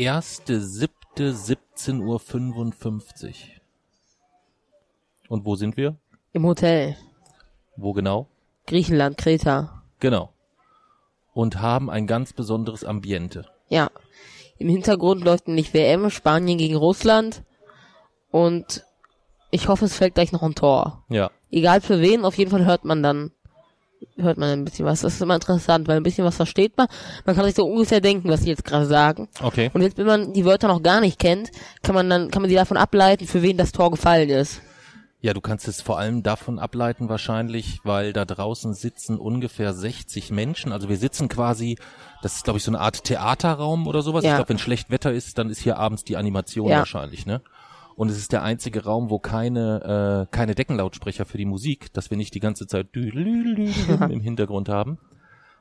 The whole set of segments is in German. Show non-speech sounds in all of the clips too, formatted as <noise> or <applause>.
Erste, siebte, 17.55 Uhr. Und wo sind wir? Im Hotel. Wo genau? Griechenland, Kreta. Genau. Und haben ein ganz besonderes Ambiente. Ja. Im Hintergrund läuft nämlich WM, Spanien gegen Russland. Und ich hoffe, es fällt gleich noch ein Tor. Ja. Egal für wen, auf jeden Fall hört man dann, hört man ein bisschen was. Das ist immer interessant, weil ein bisschen was versteht man. Man kann sich so ungefähr denken, was sie jetzt gerade sagen. Okay. Und jetzt, wenn man die Wörter noch gar nicht kennt, kann man dann, kann man sie davon ableiten, für wen das Tor gefallen ist. Ja, du kannst es vor allem davon ableiten wahrscheinlich, weil da draußen sitzen ungefähr 60 Menschen. Also wir sitzen quasi, das ist glaube ich so eine Art Theaterraum oder sowas. Ja. Ich glaube, wenn schlecht Wetter ist, dann ist hier abends die Animation Ja. wahrscheinlich, ne? Und es ist der einzige Raum, wo keine äh, keine Deckenlautsprecher für die Musik, dass wir nicht die ganze Zeit im Hintergrund haben.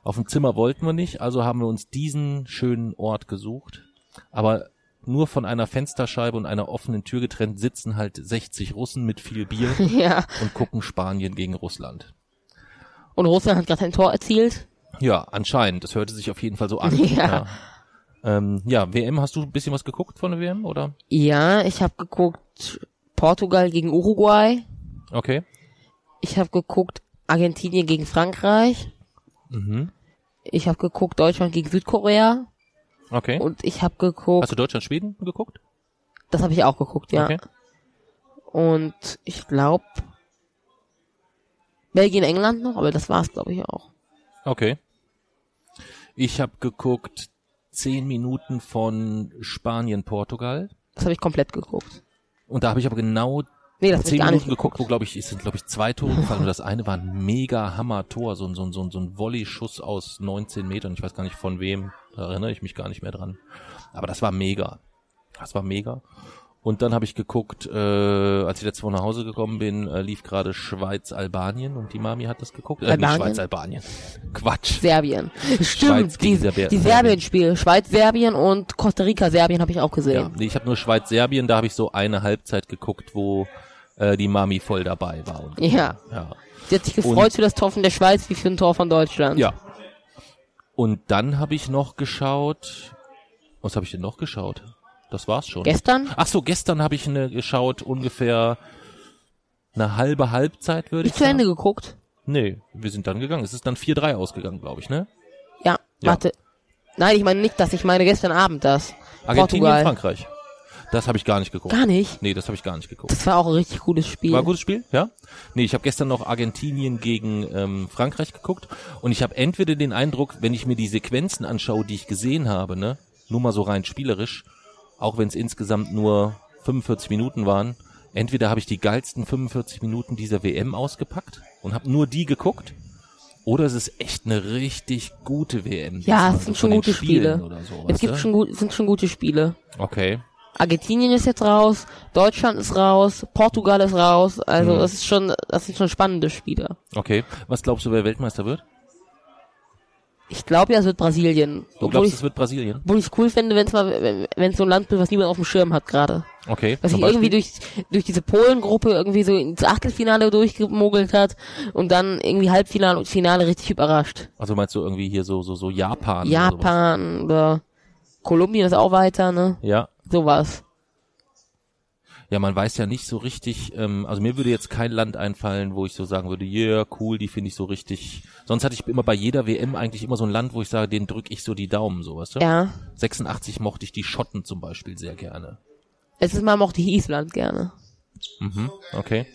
Auf dem Zimmer wollten wir nicht, also haben wir uns diesen schönen Ort gesucht. Aber nur von einer Fensterscheibe und einer offenen Tür getrennt sitzen halt 60 Russen mit viel Bier <laughs> ja. und gucken Spanien gegen Russland. Und Russland hat gerade ein Tor erzielt. Ja, anscheinend. Das hörte sich auf jeden Fall so an. <laughs> Ja. Ja, ähm, ja WM, hast du ein bisschen was geguckt von der WM, oder? Ja, ich habe geguckt Portugal gegen Uruguay. Okay. Ich habe geguckt Argentinien gegen Frankreich. Mhm. Ich habe geguckt Deutschland gegen Südkorea. Okay. Und ich habe geguckt, hast du Deutschland, Schweden geguckt? das habe ich auch geguckt, ja. Okay. Und ich glaube Belgien, England noch, aber das war's, glaube ich, auch. Okay. Ich habe geguckt zehn Minuten von Spanien, Portugal. Das habe ich komplett geguckt. Und da habe ich aber genau Nee, das zehn Minuten geguckt, wo glaube ich, es sind glaube ich zwei Tore gefallen und <laughs> das eine war ein mega Hammer-Tor, so ein, so ein, so ein, so ein Volley-Schuss aus 19 Metern. Ich weiß gar nicht von wem, da erinnere ich mich gar nicht mehr dran. Aber das war mega. Das war mega. Und dann habe ich geguckt, äh, als ich letzte Woche nach Hause gekommen bin, äh, lief gerade Schweiz-Albanien und die Mami hat das geguckt. Äh, Albanien? Schweiz-Albanien. <laughs> Quatsch. Serbien. Schweiz Stimmt, gegen die, Serbi- die Serbien-Spiele. Schweiz, Serbien und Costa Rica, Serbien habe ich auch Ja, gesehen. nee, ich habe nur Schweiz-Serbien, da habe ich so eine Halbzeit geguckt, wo äh, die Mami voll dabei war. Und, Ja. ja. Sie hat sich gefreut Und- für das Tor von der Schweiz wie für ein Tor von Deutschland. Ja. Und dann habe ich noch geschaut. Was habe ich denn noch geschaut? Das war's schon. Gestern? Ach so, gestern habe ich eine geschaut, ungefähr eine halbe Halbzeit würde ich Nicht zu. Ende geguckt. Nee, wir sind dann gegangen. Es ist dann 4-3 ausgegangen, glaube ich, ne? Ja, Ja. warte. Nein, ich meine nicht das, ich meine gestern Abend das. Argentinien, Portugal. Frankreich. Das habe ich gar nicht geguckt. Gar nicht. Nee, das habe ich gar nicht geguckt. Das war auch ein richtig gutes Spiel. War ein gutes Spiel, ja? Nee, ich habe gestern noch Argentinien gegen ähm, Frankreich geguckt und ich habe entweder den Eindruck, wenn ich mir die Sequenzen anschaue, die ich gesehen habe, ne, nur mal so rein spielerisch, auch wenn es insgesamt nur 45 Minuten waren, entweder habe ich die geilsten 45 Minuten dieser WM ausgepackt und habe nur die geguckt, oder es ist echt eine richtig gute WM. ja, es sind so schon gute Spiele. So, es gibt schon gut, sind schon gute Spiele. Okay. Argentinien ist jetzt raus, Deutschland ist raus, Portugal ist raus, also Mhm. das ist schon, das sind schon spannende Spiele. Okay. Was glaubst du, wer Weltmeister wird? Ich glaube ja, es wird Brasilien. Du Obwohl glaubst, ich, es wird Brasilien? obwohl ich es cool finde, wenn es mal, wenn es so ein Land wird, was niemand auf dem Schirm hat gerade. Okay. Was sich irgendwie durch, durch diese Polen-Gruppe irgendwie so ins Achtelfinale durchgemogelt hat und dann irgendwie Halbfinale und Finale richtig überrascht. Also meinst du irgendwie hier so so so Japan? Oder? Japan oder Kolumbien ist auch weiter, ne? Ja. Sowas. Ja, man weiß ja nicht so richtig, ähm, also mir würde jetzt kein Land einfallen, wo ich so sagen würde, yeah, cool, die finde ich so richtig. Sonst hatte ich immer bei jeder WM eigentlich immer so ein Land, wo ich sage, den drücke ich so die Daumen, so weißt du? Ja. 86 mochte ich die Schotten zum Beispiel sehr gerne. Letztes Mal mochte ich Island gerne. Mhm, okay.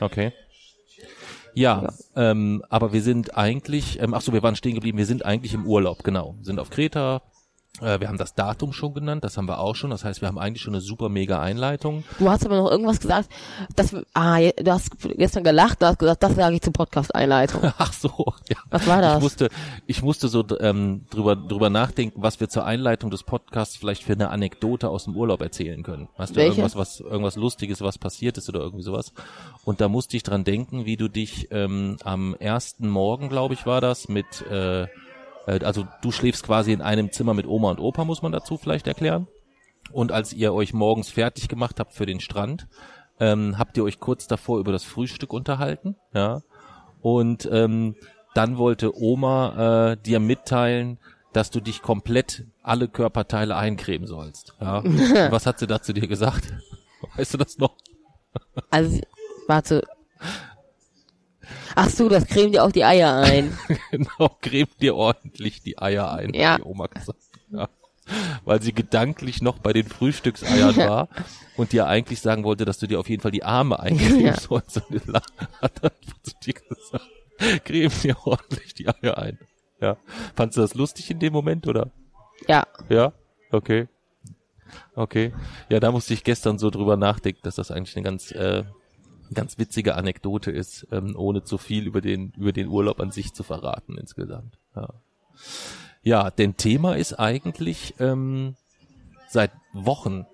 Okay. Ja, Ähm, aber wir sind eigentlich, ähm, ach so, wir waren stehen geblieben, wir sind eigentlich im Urlaub, genau. Sind auf Kreta, wir haben das Datum schon genannt, das haben wir auch schon. Das heißt, wir haben eigentlich schon eine super mega Einleitung. Du hast aber noch irgendwas gesagt, dass wir- ah, du hast gestern gelacht, du hast gesagt, das sage ich zur Podcast-Einleitung. <laughs> Ach so, ja. Was war das? Ich musste, ich musste so ähm, drüber, drüber nachdenken, was wir zur Einleitung des Podcasts vielleicht für eine Anekdote aus dem Urlaub erzählen können. Weißt du, Welche? irgendwas, was, irgendwas Lustiges, was passiert ist oder irgendwie sowas. Und da musste ich dran denken, wie du dich ähm, am ersten Morgen, glaube ich, war das, mit äh, äh, also du schläfst quasi in einem Zimmer mit Oma und Opa, muss man dazu vielleicht erklären. Und als ihr euch morgens fertig gemacht habt für den Strand, ähm, habt ihr euch kurz davor über das Frühstück unterhalten, ja. Und ähm, dann wollte Oma äh, dir mitteilen, dass du dich komplett alle Körperteile eincremen sollst. Ja. <laughs> Und was hat sie dazu dir gesagt? <laughs> Weißt du das noch? Also, warte. Ach so, das cremt dir auch die Eier ein. <laughs> genau, creme dir ordentlich die Eier ein, Ja. die Oma gesagt. Ja. Weil sie gedanklich noch bei den Frühstückseiern <laughs> war und dir eigentlich sagen wollte, dass du dir auf jeden Fall die Arme eincremen <laughs> Ja. sollst. Und hat einfach zu dir gesagt, creme dir ordentlich die Eier ein. Ja. Fandst du das lustig in dem Moment, oder? Ja. Ja? Okay. Okay. Ja, da musste ich gestern so drüber nachdenken, dass das eigentlich eine ganz, äh, ganz witzige Anekdote ist, ähm, ohne zu viel über den, über den Urlaub an sich zu verraten insgesamt. Ja, ja denn Thema ist eigentlich ähm, seit Wochen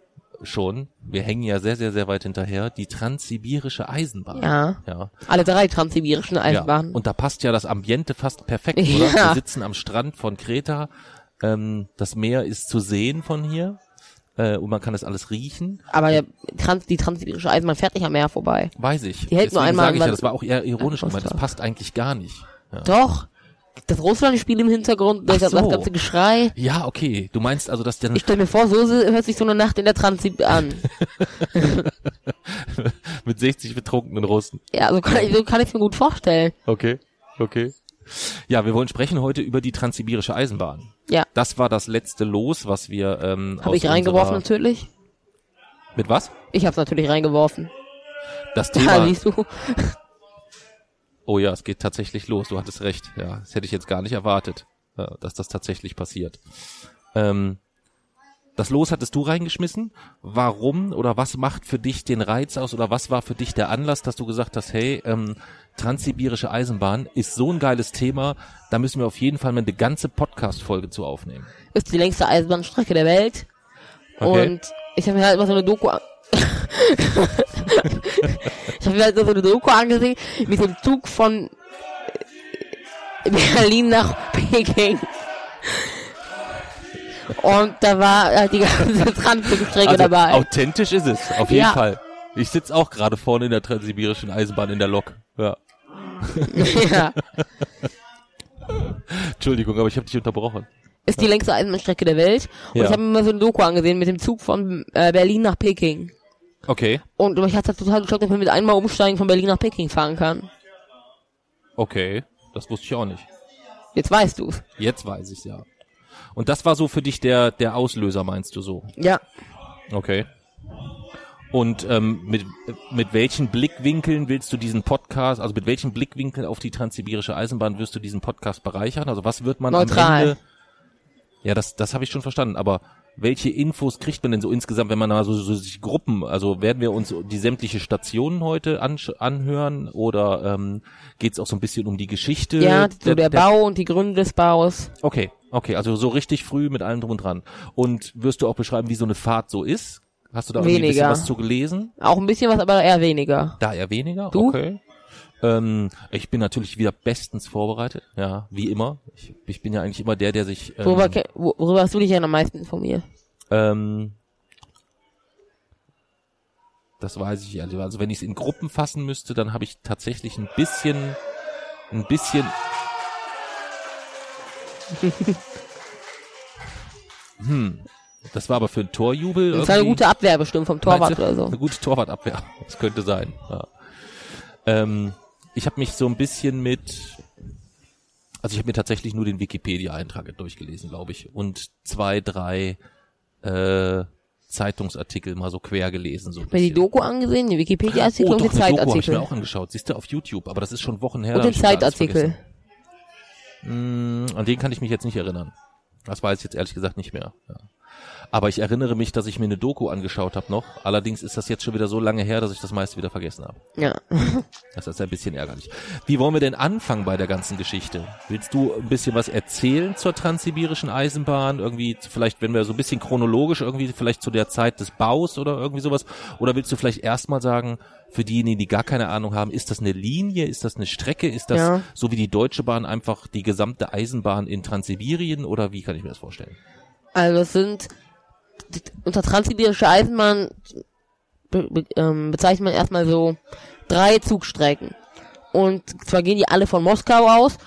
schon, wir hängen ja sehr, sehr, sehr weit hinterher, die transsibirische Eisenbahn. Ja. Ja. Alle drei transsibirischen Ja, Eisenbahnen. und da passt ja das Ambiente fast perfekt, oder? Ja. Wir sitzen am Strand von Kreta, ähm, das Meer ist zu sehen von hier äh, und man kann das alles riechen. Aber ja, trans, die transsibirische Eisenbahn fährt nicht am Meer vorbei. Weiß ich. Die hält nur einmal sage ich ja, das war auch eher ironisch gemeint, das passt eigentlich gar nicht. Ja. Doch. Das Russland-Spiel im Hintergrund, das, so. das ganze Geschrei. ja, okay. Du meinst also, dass dann Ich stell mir vor, so hört sich so eine Nacht in der Transib an. <laughs> mit 60 betrunkenen Russen. Ja, so kann, ich, so kann ich mir gut vorstellen. Okay, okay. Ja, wir wollen sprechen heute über die transsibirische Eisenbahn. Ja. Das war das letzte Los, was wir ähm, Habe ich reingeworfen natürlich? Mit was? Ich habe es natürlich reingeworfen. Das <laughs> Da Thema. siehst du. Oh ja, es geht tatsächlich los. Du hattest recht. Ja, das hätte ich jetzt gar nicht erwartet, ja, dass das tatsächlich passiert. Ähm, das Los hattest du reingeschmissen. Warum oder was macht für dich den Reiz aus oder was war für dich der Anlass, dass du gesagt hast, hey, ähm, transsibirische Eisenbahn ist so ein geiles Thema, da müssen wir auf jeden Fall mal eine ganze Podcast-Folge zu aufnehmen. Ist die längste Eisenbahnstrecke der Welt. Okay. Und ich habe mir halt immer so eine Doku an <laughs> Ich habe mir halt so eine Doku angesehen mit dem Zug von Berlin nach Peking. Und da war halt die ganze <laughs> Transitstrecke Also, dabei. authentisch ist es, auf jeden Ja. Fall. Ich sitze auch gerade vorne in der transsibirischen Eisenbahn in der Lok. Ja. Ja. <laughs> Entschuldigung, aber ich habe dich unterbrochen. Ist die längste Eisenbahnstrecke der Welt. Und Ja. ich habe mir mal so eine Doku angesehen mit dem Zug von äh, Berlin nach Peking. Okay, Und mich hat das total geschockt, dass man mit einmal umsteigen von Berlin nach Peking fahren kann. okay. Das wusste ich auch nicht. Jetzt weißt du's. Jetzt weiß ich's ja. Und das war so für dich der der Auslöser, meinst du so? Ja. Okay. Und ähm, mit mit welchen Blickwinkeln willst du diesen Podcast, also mit welchen Blickwinkeln auf die transsibirische Eisenbahn wirst du diesen Podcast bereichern? Also was wird man am Neutral. Ende? Ja, das das habe ich schon verstanden. Aber welche Infos kriegt man denn so insgesamt, wenn man mal so, so sich Gruppen, also werden wir uns die sämtliche Stationen heute anhören oder ähm, geht es auch so ein bisschen um die Geschichte? Ja, so der, Bau und die Gründe des Baus. Okay, okay, also so richtig früh mit allem drum und dran. Und wirst du auch beschreiben, wie so eine Fahrt so ist? Hast du da irgendwie ein bisschen Weniger. was zu gelesen? Auch ein bisschen was, aber eher weniger. Da eher weniger? Du? Okay. Ähm, ich bin natürlich wieder bestens vorbereitet, ja, wie immer. Ich, ich bin ja eigentlich immer der, der sich ähm, Worüber, worüber hast du dich denn am meisten informiert? ähm, das weiß ich also. Also wenn ich es in Gruppen fassen müsste, dann habe ich tatsächlich ein bisschen, ein bisschen. <laughs> hm. Das war aber für ein Torjubel. Das war eine gute Abwehr bestimmt vom Torwart oder so. Eine gute Torwartabwehr. <laughs> Das könnte sein. Ja. Ähm, ich habe mich so ein bisschen mit, also ich habe mir tatsächlich nur den Wikipedia-Eintrag durchgelesen, glaube ich, und zwei, drei äh, Zeitungsartikel mal so quer gelesen. So ein Mir die. Doku angesehen, die Wikipedia-Artikel oh, und den eine Doku habe ich mir Zeitartikel. auch angeschaut. Siehst du, auf YouTube, aber das ist schon Wochen her. Und den hab ich Zeitartikel. Mm, an den kann ich mich jetzt nicht erinnern. Das weiß ich jetzt ehrlich gesagt nicht mehr. Ja. Aber ich erinnere mich, dass ich mir eine Doku angeschaut habe noch. Allerdings ist das jetzt schon wieder so lange her, dass ich das meiste wieder vergessen habe. Ja. <laughs> Das ist ein bisschen ärgerlich. Wie wollen wir denn anfangen bei der ganzen Geschichte? Willst du ein bisschen was erzählen zur transsibirischen Eisenbahn? Irgendwie, vielleicht, wenn wir so ein bisschen chronologisch irgendwie, vielleicht zu der Zeit des Baus oder irgendwie sowas? Oder willst du vielleicht erstmal sagen, für diejenigen, die gar keine Ahnung haben, ist das eine Linie? Ist das eine Strecke? Ist das Ja. so wie die Deutsche Bahn einfach die gesamte Eisenbahn in Transsibirien? Oder wie kann ich mir das vorstellen? Also es sind unter transsibirische Eisenbahn be, be, ähm, bezeichnet man erstmal so drei Zugstrecken. Und zwar gehen die alle von Moskau aus.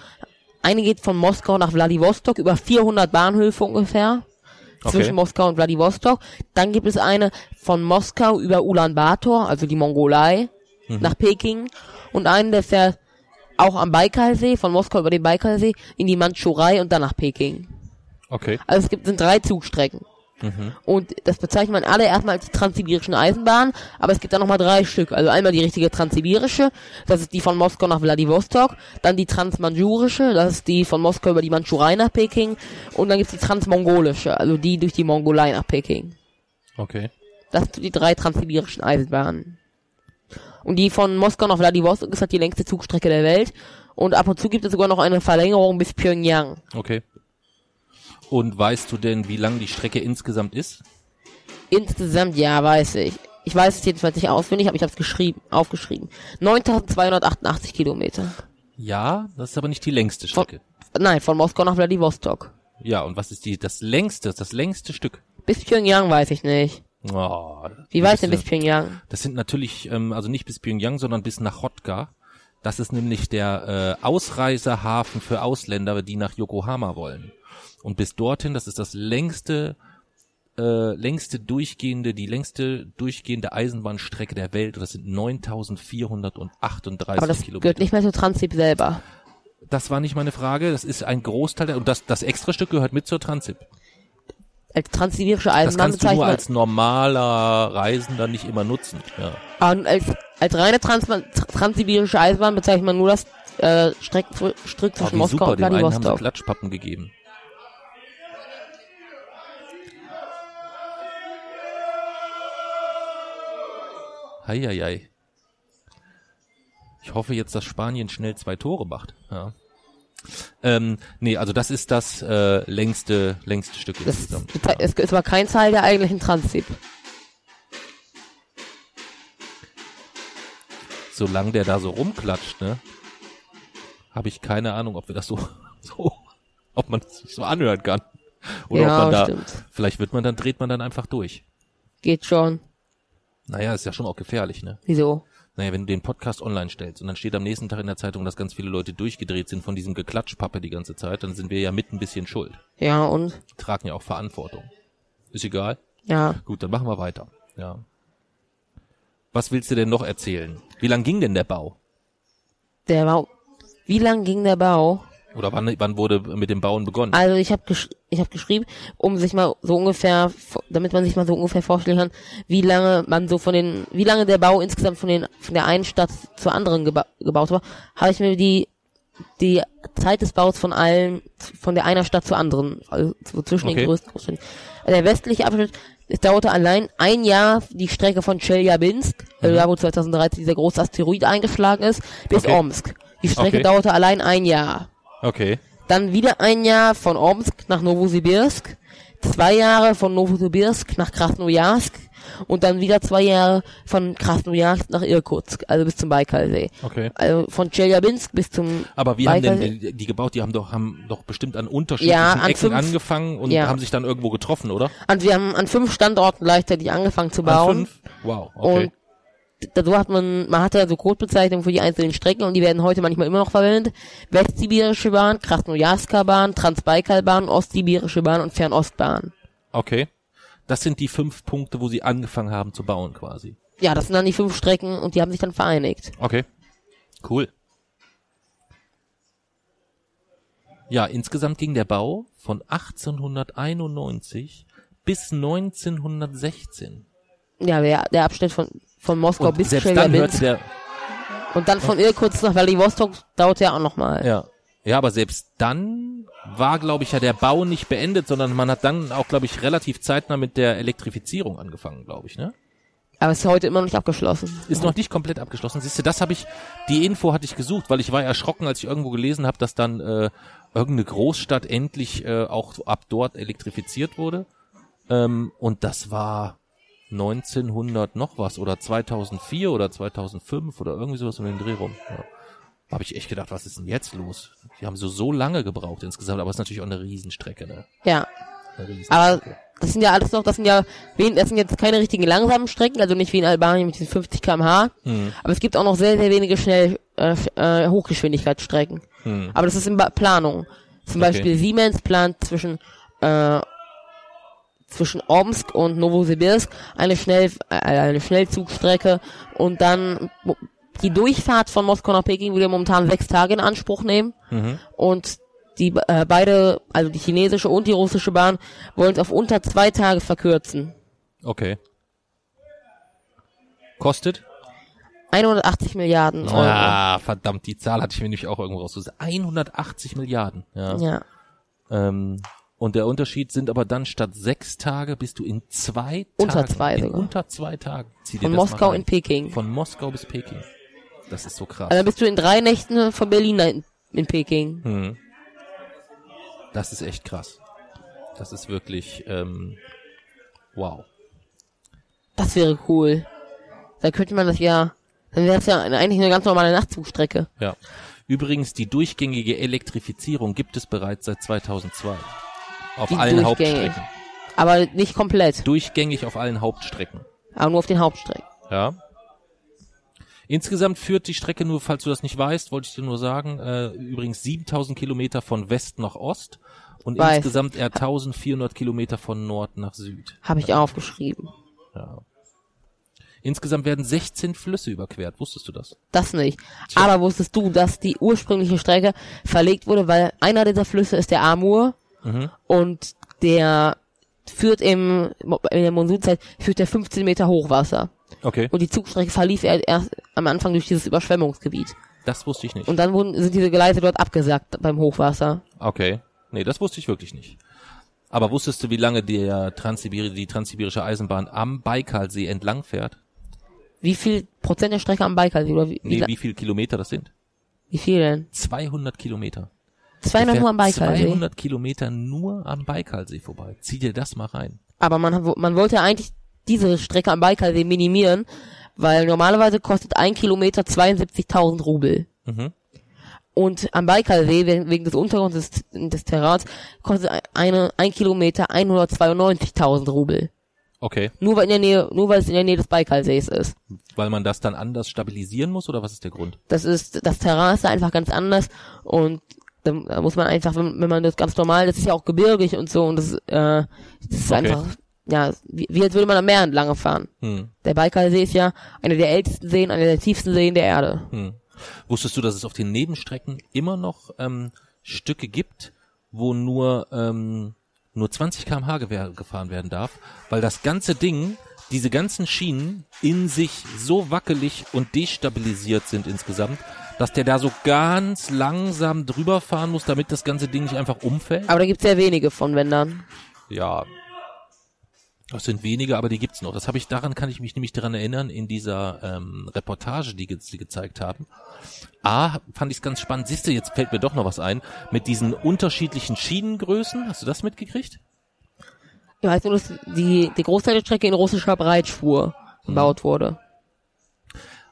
Eine geht von Moskau nach Wladiwostok über 400 Bahnhöfe ungefähr. Okay. Zwischen Moskau und Wladiwostok. Dann gibt es eine von Moskau über Ulaanbaatar, also die Mongolei, nach Peking. Und eine, der fährt auch am Baikalsee, von Moskau über den Baikalsee, in die Mandschurei und dann nach Peking. Okay. Also es gibt sind drei Zugstrecken. Und das bezeichnet man alle erstmal als die transsibirischen Eisenbahnen, aber es gibt dann nochmal drei Stück. Also einmal die richtige transsibirische, das ist die von Moskau nach Wladiwostok, dann die transmanjurische, das ist die von Moskau über die Mandschurei nach Peking und dann gibt's die transmongolische, also die durch die Mongolei nach Peking. Okay. Das sind die drei transsibirischen Eisenbahnen. Und die von Moskau nach Wladiwostok ist halt die längste Zugstrecke der Welt. Und ab und zu gibt es sogar noch eine Verlängerung bis Pyongyang. Okay. Und weißt du denn, wie lang die Strecke insgesamt ist? Insgesamt, ja, weiß ich. Ich weiß es jedenfalls nicht auswendig, aber ich habe es geschrieben, aufgeschrieben. 9288 Kilometer. Ja, das ist aber nicht die längste Strecke. Nein, von Moskau nach Wladiwostok. Ja, und was ist die, das längste, das längste Stück? Bis Pyongyang weiß ich nicht. Oh, Wie weit denn bis Pyongyang? Das sind natürlich, ähm, also nicht bis Pyongyang, sondern bis nach Hotka. Das ist nämlich der äh, Ausreisehafen für Ausländer, die nach Yokohama wollen. Und bis dorthin, das ist das längste, äh, längste durchgehende, die längste durchgehende Eisenbahnstrecke der Welt. Und das sind 9.438 Aber das Kilometer. gehört nicht mehr zu Transip selber. Das war nicht meine Frage. Das ist ein Großteil der, und das, das extra Stück gehört mit zur Transip. Als transsibirische Das Eisenbahn kannst du nur als normaler Reisender nicht immer nutzen. Ja. man, als, als reine Trans transsibirische Eisenbahn bezeichnet man nur das äh, Streck, Aber zwischen wie Moskau super, und einen haben sie. Klatschpappen gegeben. Heieiei. Ich hoffe jetzt, dass Spanien schnell zwei Tore macht. Ja. Ähm, nee, also das ist das äh, längste, längste Stück Das insgesamt. beze- es ist aber kein Teil der eigentlichen Transip. Solange der da so rumklatscht, ne, habe ich keine Ahnung, ob wir das so, <laughs> so, ob man das so anhören kann. Oder Ja, ob man da, stimmt. vielleicht wird man dann, dreht man dann einfach durch. Geht schon. Naja, ist ja schon auch gefährlich, ne? Wieso? Naja, wenn du den Podcast online stellst und dann steht am nächsten Tag in der Zeitung, dass ganz viele Leute durchgedreht sind von diesem Geklatschpappe die ganze Zeit, dann sind wir ja mit ein bisschen schuld. Ja, und? Tragen ja auch Verantwortung. Ist egal. Ja. Gut, dann machen wir weiter. Ja. Was willst du denn noch erzählen? Wie lang ging denn der Bau? Der Bau. Wie lang ging der Bau? Oder wann, wann wurde mit dem Bauen begonnen? Also ich habe gesch ich hab geschrieben, um sich mal so ungefähr, damit man sich mal so ungefähr vorstellen kann, wie lange man so von den, wie lange der Bau insgesamt von den von der einen Stadt zur anderen geba gebaut war, habe ich mir die die Zeit des Baus von allen, von der einer Stadt zur anderen, also so zwischen Okay. den größten Großstädten. Also der westliche Abschnitt, es dauerte allein ein Jahr die Strecke von Chelyabinsk, also da wo 2013 dieser große Asteroid eingeschlagen ist, bis Mhm. Okay. Omsk. Die Strecke Okay. dauerte allein ein Jahr. Okay. Dann wieder ein Jahr von Omsk nach Novosibirsk, zwei Jahre von Novosibirsk nach Krasnojarsk und dann wieder zwei Jahre von Krasnojarsk nach Irkutsk, also bis zum Baikalsee. Okay. Also von Chelyabinsk bis zum Aber wie haben denn Baikalsee. die, die gebaut? Die haben doch, haben doch bestimmt an unterschiedlichen Ja, an Ecken fünf- angefangen und ja. haben sich dann irgendwo getroffen, oder? Und wir haben an fünf Standorten gleichzeitig angefangen zu bauen. An fünf? Wow, okay. Und da- so hat man, man hatte ja so Codebezeichnungen für die einzelnen Strecken und die werden heute manchmal immer noch verwendet. Westsibirische Bahn, Krasnojarska Bahn, Transbaikalbahn, Ostsibirische Bahn und Fernostbahn. okay. Das sind die fünf Punkte, wo sie angefangen haben zu bauen quasi. Ja, das sind dann die fünf Strecken und die haben sich dann vereinigt. Okay. Cool. Ja, insgesamt ging der Bau von 1891 bis 1916. Ja, der, der Abschnitt von, von Moskau Und bis dann Chelyabinsk und dann von Irkutsk nach Vladivostok dauert ja auch nochmal. ja, Ja, aber selbst dann war, glaube ich, ja der Bau nicht beendet, sondern man hat dann auch, glaube ich, relativ zeitnah mit der Elektrifizierung angefangen, glaube ich, ne? Aber es ist heute immer noch nicht abgeschlossen. Ist noch nicht komplett abgeschlossen. Siehst du, das habe ich, die Info hatte ich gesucht, weil ich war erschrocken, als ich irgendwo gelesen habe, dass dann äh, irgendeine Großstadt endlich äh, auch ab dort elektrifiziert wurde. Ähm, und das war 1900 noch was oder 2004 oder 2005 oder irgendwie sowas um den Dreh rum. Ja. Habe ich echt gedacht, was ist denn jetzt los? Die haben so so lange gebraucht insgesamt, aber es ist natürlich auch eine Riesenstrecke, ne? Ja. Aber das sind ja alles noch, das sind ja, das sind jetzt keine richtigen langsamen Strecken, also nicht wie in Albanien mit diesen 50 km/h. Hm. Aber es gibt auch noch sehr, sehr wenige schnell äh, äh, Hochgeschwindigkeitsstrecken. Hm. Aber das ist in Ba- Planung. Zum Okay. Beispiel Siemens plant zwischen äh, zwischen Omsk und Novosibirsk eine Schnell äh, eine Schnellzugstrecke und dann die Durchfahrt von Moskau nach Peking würde momentan sechs Tage in Anspruch nehmen Mhm. und die äh, beide, also die chinesische und die russische Bahn, wollen es auf unter zwei Tage verkürzen. Okay. Kostet? 180 Milliarden Euro. Ah, verdammt, die Zahl hatte ich mir nämlich auch irgendwo rausgesucht. 180 Milliarden. Ja. Ja. Ähm, und der Unterschied sind aber dann statt sechs Tage bist du in zwei Unter Tagen. zwei in unter zwei Tagen. Zieh Von Moskau in Peking. Von Moskau bis Peking. Das ist so krass. Also dann bist du in drei Nächten von Berlin in, in Peking. Hm. Das ist echt krass. Das ist wirklich ähm, wow. Das wäre cool. Da könnte man das ja, dann wäre es ja eigentlich eine ganz normale Nachtzugstrecke. Ja. Übrigens, die durchgängige Elektrifizierung gibt es bereits seit 2002. Auf Die allen. Hauptstrecken. Aber nicht komplett. Durchgängig auf allen Hauptstrecken. Aber nur auf den Hauptstrecken. Ja. Insgesamt führt die Strecke nur, falls du das nicht weißt, wollte ich dir nur sagen, äh, übrigens 7000 Kilometer von West nach Ost und Weiß. insgesamt eher 1400 Kilometer von Nord nach Süd. Habe ich aufgeschrieben. Ja. Insgesamt werden 16 Flüsse überquert. Wusstest du das? Das nicht. Aber wusstest du, dass die ursprüngliche Strecke verlegt wurde, weil einer dieser Flüsse ist der Amur Mhm. und der führt im, in der Monsunzeit führt der 15 Meter Hochwasser. Okay. Und die Zugstrecke verlief er- erst am Anfang durch dieses Überschwemmungsgebiet. Das wusste ich nicht. Und dann wurden, sind diese Gleise dort abgesagt beim Hochwasser. Okay. Nee, das wusste ich wirklich nicht. Aber wusstest du, wie lange der Transsibiri die transsibirische Eisenbahn am Baikalsee entlang fährt? Wie viel Prozent der Strecke am Baikalsee? Oder wie, wie, Nee, wie viel Kilometer das sind? wie viel denn? 200 Kilometer. 200 Der nur am Baikalsee. 200 Kilometer nur am Baikalsee vorbei. Zieh dir das mal rein. Aber man, man wollte eigentlich diese Strecke am Baikalsee minimieren, weil normalerweise kostet ein Kilometer 72.000 Rubel. Mhm. Und am Baikalsee, wegen wegen des Untergrunds des, des Terrans, kostet eine, ein Kilometer 192.000 Rubel. Okay. Nur weil in der Nähe, nur weil es in der Nähe des Baikalsees ist. Weil man das dann anders stabilisieren muss oder was ist der Grund? Das ist, das Terrain ist da einfach ganz anders und da, da muss man einfach, wenn, wenn man das ganz normal, das ist ja auch gebirgig und so und das, äh, das ist Okay. einfach, ja, wie, wie als würde man am Meer entlang fahren. Hm. Der Baikalsee ist ja einer der ältesten Seen, einer der tiefsten Seen der Erde. Hm. Wusstest du, dass es auf den Nebenstrecken immer noch ähm, Stücke gibt, wo nur ähm, nur 20 km/h gefahren werden darf, weil das ganze Ding, diese ganzen Schienen in sich so wackelig und destabilisiert sind insgesamt, dass der da so ganz langsam drüber fahren muss, damit das ganze Ding nicht einfach umfällt. Aber da gibt's sehr wenige von, wenn dann. Ja. Das sind wenige, aber die gibt's noch. Das habe ich, daran kann ich mich nämlich daran erinnern, in dieser ähm, Reportage, die sie gezeigt haben. A, fand ich es ganz spannend. Siehst du, jetzt fällt mir doch noch was ein. Mit diesen unterschiedlichen Schienengrößen. Hast du das mitgekriegt? Ich weiß nur, dass die, die Großteil der Strecke in russischer Breitspur gebaut wurde.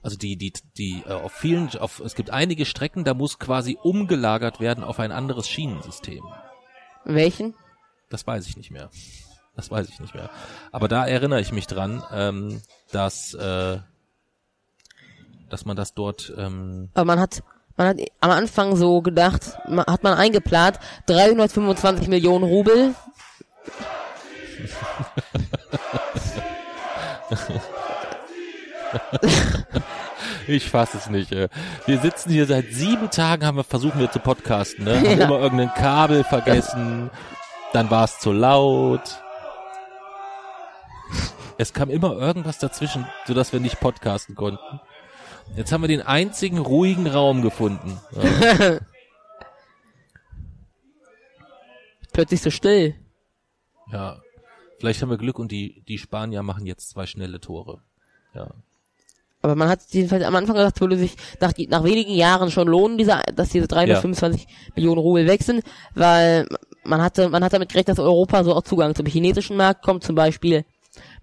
Also die, die, die, äh, auf vielen, auf, es gibt einige Strecken, da muss quasi umgelagert werden auf ein anderes Schienensystem. Welchen? Das weiß ich nicht mehr. Das weiß ich nicht mehr. Aber da erinnere ich mich dran, ähm, dass, äh, dass man das dort, ähm, Aber man hat, man hat am Anfang so gedacht, man, hat man eingeplant, 325 Millionen Rubel. <laughs> <laughs> ich fasse es nicht. Wir sitzen hier seit sieben Tagen, haben wir versuchen wir zu podcasten, ne? <laughs> Haben Ja. immer irgendein Kabel vergessen, dann war es zu laut. Es kam immer irgendwas dazwischen, sodass wir nicht podcasten konnten. Jetzt haben wir den einzigen ruhigen Raum gefunden. Ja. <laughs> plötzlich so still. Ja. Vielleicht haben wir Glück und die, die Spanier machen jetzt zwei schnelle Tore. Ja. Aber man hat jedenfalls am Anfang gesagt, es würde sich nach, nach wenigen Jahren schon lohnen, diese, dass diese 325 ja. Millionen Rubel weg sind, weil man hatte, man hat damit gerechnet, dass Europa so auch Zugang zum chinesischen Markt kommt. Zum Beispiel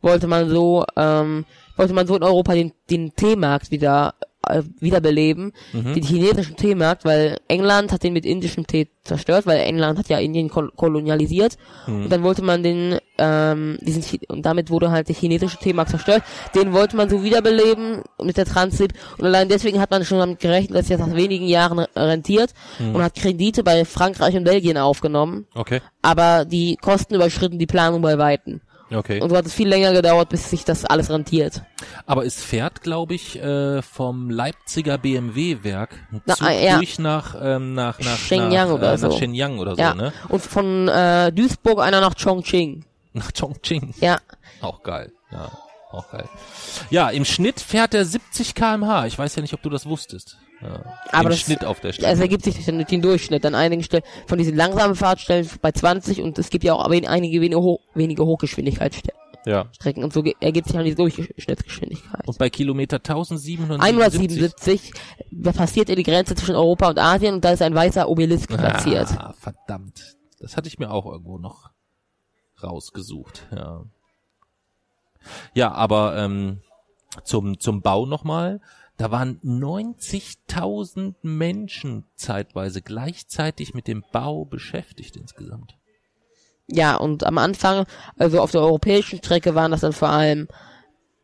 wollte man so, ähm, wollte man so in Europa den, den Teemarkt wieder äh, wiederbeleben, mhm. den chinesischen Teemarkt, weil England hat den mit indischem Tee zerstört, weil England hat ja Indien kol kolonialisiert mhm. und dann wollte man den, ähm, diesen und damit wurde halt der chinesische Teemarkt zerstört. Den wollte man so wiederbeleben mit der Transit und allein deswegen hat man schon damit gerechnet, dass sich das nach wenigen Jahren rentiert mhm. und hat Kredite bei Frankreich und Belgien aufgenommen. Okay. Aber die Kosten überschritten die Planung bei Weitem. Okay. Und so hat es viel länger gedauert, bis sich das alles rentiert. Aber es fährt, glaube ich, äh, vom Leipziger BMW-Werk ja. durch nach, ähm, nach, nach, Shenyang nach, oder äh, so. nach Shenyang oder ja. so, ne? Und von äh, Duisburg einer nach Chongqing. Nach Chongqing. Ja. Auch geil. Ja, auch geil. Ja, im Schnitt fährt er 70 kmh. Ich weiß ja nicht, ob du das wusstest. Ja, aber Im das, Schnitt auf der Strecke. Also ergibt sich dann den Durchschnitt an einigen Stellen von diesen langsamen Fahrtstellen bei 20 und es gibt ja auch einige wenige, Hoch, wenige Hochgeschwindigkeitsstrecken ja. und so ergibt sich dann die Durchschnittsgeschwindigkeit. Und bei Kilometer 1777 177 da passiert er die Grenze zwischen Europa und Asien und da ist ein weißer Obelisk platziert. Ah, verdammt. Das hatte ich mir auch irgendwo noch rausgesucht, ja. Ja, aber ähm, zum, zum Bau nochmal. Da waren 90.000 Menschen zeitweise gleichzeitig mit dem Bau beschäftigt insgesamt. Ja, und am Anfang, also auf der europäischen Strecke waren das dann vor allem,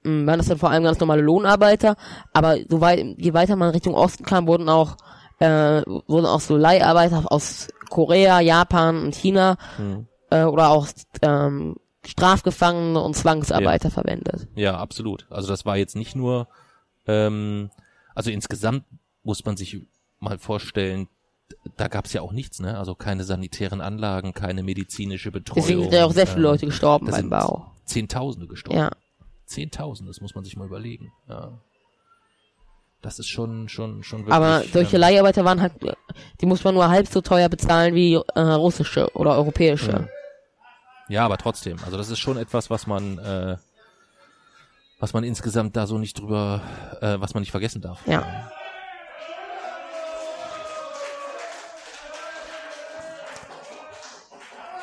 mh, waren das dann vor allem ganz normale Lohnarbeiter, aber so weit, je weiter man Richtung Osten kam, wurden auch, äh, wurden auch so Leiharbeiter aus Korea, Japan und China, hm. Äh, oder auch, ähm, Strafgefangene und Zwangsarbeiter ja. verwendet. Ja, absolut. Also das war jetzt nicht nur, ähm, also insgesamt muss man sich mal vorstellen, da gab's ja auch nichts, ne? Also keine sanitären Anlagen, keine medizinische Betreuung. Deswegen sind ja auch sehr viele Leute gestorben da beim Bau. Zehntausende gestorben. Ja. Zehntausende, das muss man sich mal überlegen. Ja. Das ist schon, schon, schon wirklich. Aber solche ähm, Leiharbeiter waren halt, die muss man nur halb so teuer bezahlen wie äh, russische oder europäische. Ja. ja, aber trotzdem. Also das ist schon etwas, was man, äh, was man insgesamt da so nicht drüber, äh, was man nicht vergessen darf. Ja.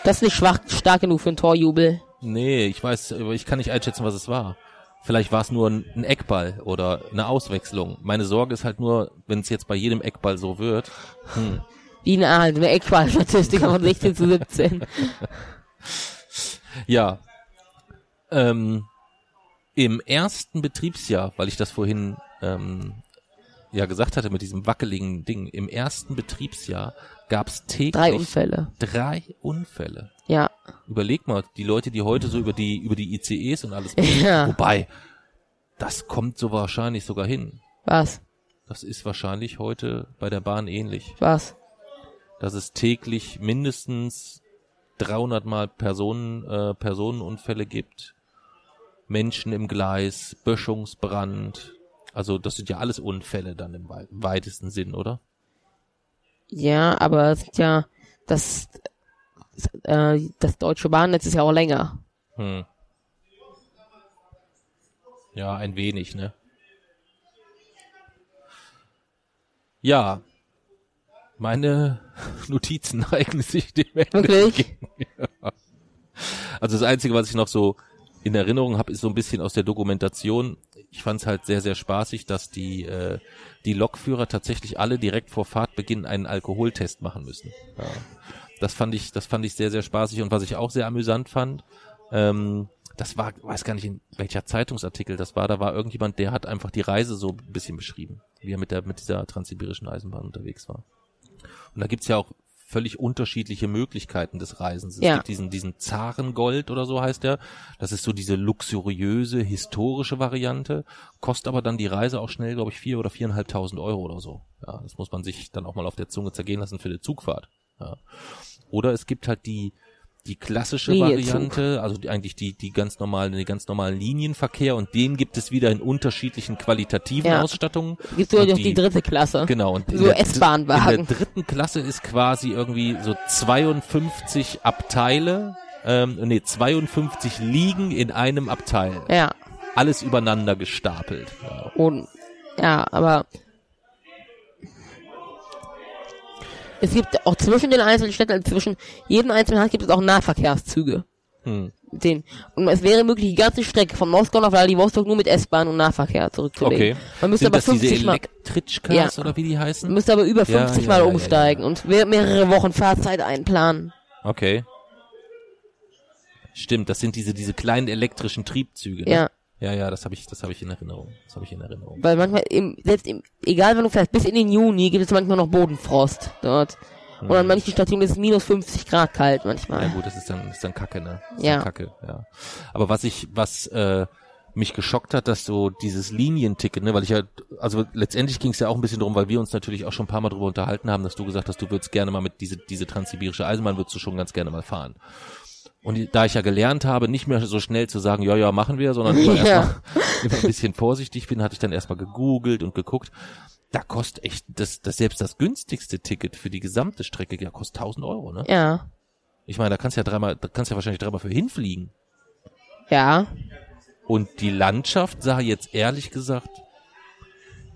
Das ist nicht schwach, stark genug für einen Torjubel. Nee, ich weiß, aber ich kann nicht einschätzen, was es war. Vielleicht war es nur ein, ein Eckball oder eine Auswechslung. Meine Sorge ist halt nur, wenn es jetzt bei jedem Eckball so wird. Hm. Wie eine, Art, eine Eckball-Statistik von 16 zu 17. <laughs> Ja. Ähm, Im ersten Betriebsjahr, weil ich das vorhin ähm, ja gesagt hatte mit diesem wackeligen Ding, im ersten Betriebsjahr gab es täglich Drei Unfälle. Drei Unfälle. Ja. Überleg mal, die Leute, die heute so über die über die ICEs und alles, <laughs> Ja. wobei das kommt so wahrscheinlich sogar hin. Was? Das ist wahrscheinlich heute bei der Bahn ähnlich, Was? dass es täglich mindestens 300 Mal Personen äh, Personenunfälle gibt, Menschen im Gleis, Böschungsbrand. Also das sind ja alles Unfälle dann im wei- weitesten Sinn, oder? Ja, aber es sind ja, das, äh, das deutsche Bahnnetz ist ja auch länger. Hm. Ja, ein wenig, ne? Ja. Meine <laughs> Notizen <laughs> neigen sich dem Ende Wirklich? Also das Einzige, was ich noch so in Erinnerung habe, ist so ein bisschen aus der Dokumentation. Ich fand es halt sehr, sehr spaßig, dass die, äh, die Lokführer tatsächlich alle direkt vor Fahrtbeginn einen Alkoholtest machen müssen. Ja. Das fand ich, das fand ich sehr, sehr spaßig und was ich auch sehr amüsant fand, ähm, das war, weiß gar nicht in welcher Zeitungsartikel das war, da war irgendjemand, der hat einfach die Reise so ein bisschen beschrieben, wie er mit der, mit dieser transsibirischen Eisenbahn unterwegs war. Und da gibt's ja auch völlig unterschiedliche Möglichkeiten des Reisens. Es Ja. gibt diesen, diesen Zarengold oder so heißt der. Das ist so diese luxuriöse, historische Variante. Kostet aber dann die Reise auch schnell, glaube ich, vier oder viereinhalbtausend Euro oder so. Ja, das muss man sich dann auch mal auf der Zunge zergehen lassen für die Zugfahrt. Ja. Oder es gibt halt die, die klassische. Variante, also die, eigentlich die, die ganz normalen, den ganz normalen Linienverkehr und den gibt es wieder in unterschiedlichen qualitativen Ja. Ausstattungen. Gibt es noch die, dritte Klasse. Genau. Und So S-Bahn-Wagen. In der dritten Klasse ist quasi irgendwie so 52 Abteile, ähm, nee, 52 liegen in einem Abteil. Ja. Alles übereinander gestapelt. Ja. Und ja, aber es gibt auch zwischen den einzelnen Städten, also zwischen jedem einzelnen Hand gibt es auch Nahverkehrszüge. Hm. Den. Und es wäre möglich, die ganze Strecke von Moskau nach Vladivostok nur mit S-Bahn und Nahverkehr zurückzulegen. Okay. Man müsste Sind aber das diese 50 Mal, Ja. oder wie die heißen? man müsste aber über Ja, 50 ja, Mal ja, ja, umsteigen und mehr- mehrere Wochen Fahrzeit einplanen. Okay. Stimmt, das sind diese diese kleinen elektrischen Triebzüge. Ne? Ja. Ja, ja, das habe ich, das habe ich in Erinnerung. Das habe ich in Erinnerung. Weil manchmal, im, selbst im, egal wenn du fährst, bis in den Juni gibt es manchmal noch Bodenfrost dort. Und an manchen Stationen ist es minus 50 Grad kalt Ja manchmal. gut, das ist dann, ist dann Kacke, ne? Das Ja. Kacke, ja. Aber was ich, was äh, mich geschockt hat, dass so dieses Linienticket, ne, weil ich ja, also letztendlich ging es ja auch ein bisschen drum, weil wir uns natürlich auch schon ein paar Mal drüber unterhalten haben, dass du gesagt hast, du würdest gerne mal mit diese diese transsibirische Eisenbahn würdest du schon ganz gerne mal fahren. Und da ich ja gelernt habe, nicht mehr so schnell zu sagen, ja, ja, machen wir, sondern immer <laughs> Ja. erstmal immer ein bisschen vorsichtig bin, hatte ich dann erstmal gegoogelt und geguckt. Da kostet echt, das, das selbst das günstigste Ticket für die gesamte Strecke, ja, kostet 1000 Euro, ne? Ja. Ich meine, da kannst du ja dreimal, da kannst du ja wahrscheinlich dreimal für hinfliegen. Ja. Und die Landschaft sah jetzt ehrlich gesagt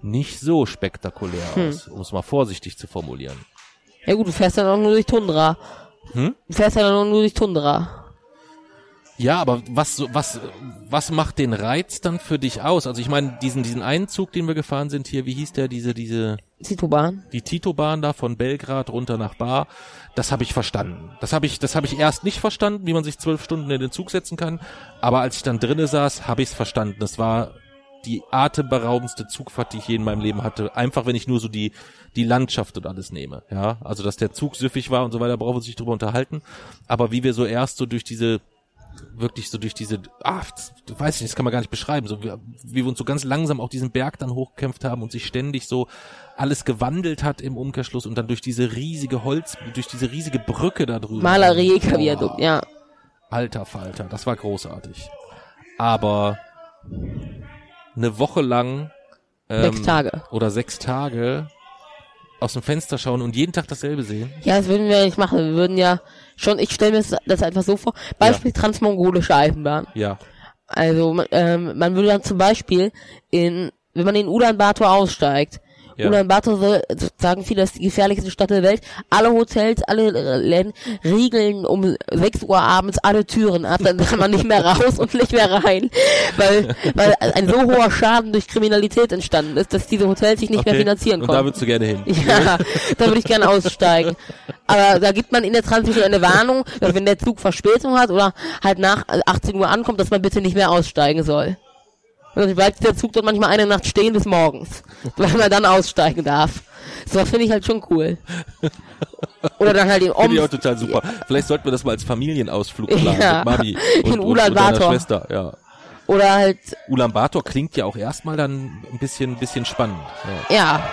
nicht so spektakulär Hm. aus, um es mal vorsichtig zu formulieren. Ja gut, du fährst dann auch nur durch Tundra. Hm? Du fährst ja nur durch Tundra. Ja, aber was, was, was macht den Reiz dann für dich aus? Also ich meine, diesen, diesen einen Zug, den wir gefahren sind hier, wie hieß der, diese, diese, Zitobahn. die Tito-Bahn da von Belgrad runter nach Bar, das habe ich verstanden. Das habe ich, das habe ich erst nicht verstanden, wie man sich zwölf Stunden in den Zug setzen kann. Aber als ich dann drinne saß, habe ich es verstanden. Das war die atemberaubendste Zugfahrt, die ich je in meinem Leben hatte. Einfach, wenn ich nur so die die Landschaft und alles nehme. Ja, also dass der Zug süffig war und so weiter, brauchen wir uns nicht drüber unterhalten. Aber wie wir so erst so durch diese wirklich so durch diese, ah, das, du weißt nicht, das kann man gar nicht beschreiben, so wie, wie wir uns so ganz langsam auch diesen Berg dann hochgekämpft haben und sich ständig so alles gewandelt hat im Umkehrschluss und dann durch diese riesige Holz, durch diese riesige Brücke da drüben. Maler Viadukt, ja. Alter Falter, das war großartig. Aber eine Woche lang ähm, Sechs Tage. oder sechs Tage aus dem Fenster schauen und jeden Tag dasselbe sehen. Ja, das würden wir nicht machen. Wir würden ja schon, ich stelle mir das, einfach so vor. Beispiel transmongolische Eisenbahn. Ja, Also man- ähm, man würde dann zum Beispiel in, wenn man in Ulaanbaatar aussteigt, Ja. Ulaanbaatar soll, sagen viele, das ist die gefährlichste Stadt der Welt. Alle Hotels, alle äh, Läden riegeln um 6 Uhr abends alle Türen ab, dann kann man nicht mehr raus und nicht mehr rein, weil, weil ein so hoher Schaden durch Kriminalität entstanden ist, dass diese Hotels sich nicht mehr finanzieren und da konnten. würdest du gerne hin. Ja, da würde ich gerne aussteigen. Aber da gibt man in der Transmission eine Warnung, wenn der Zug Verspätung hat oder halt nach 18 Uhr ankommt, dass man bitte nicht mehr aussteigen soll. Und dann bleibt der Zug dort manchmal eine Nacht stehen bis morgens, <laughs> weil man dann aussteigen darf. So was finde ich halt schon cool. Oder dann halt in Finde ich auch Oms, total super. Vielleicht sollten wir das mal als Familienausflug <laughs> planen Ja. mit Mami und, In und, und deiner Schwester. Ja. oder halt, Ulaanbaatar klingt ja auch erstmal dann ein bisschen, ein bisschen spannend. Ja. ja,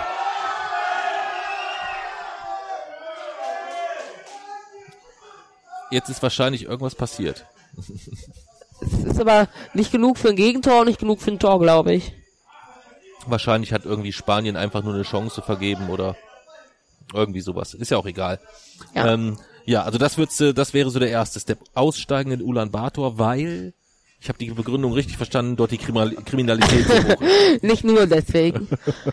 Jetzt ist wahrscheinlich irgendwas passiert. <laughs> es ist aber nicht genug für ein Gegentor und nicht genug für ein Tor, glaube ich. Wahrscheinlich hat irgendwie Spanien einfach nur eine Chance vergeben oder irgendwie sowas. Ist ja auch egal. Ja. Ähm, ja also das wird's, äh, das wäre so der erste Step. Aussteigen in Ulaanbaatar, weil ich habe die Begründung richtig verstanden, dort die Kriminal Kriminalität so hoch. <laughs> Nicht nur deswegen.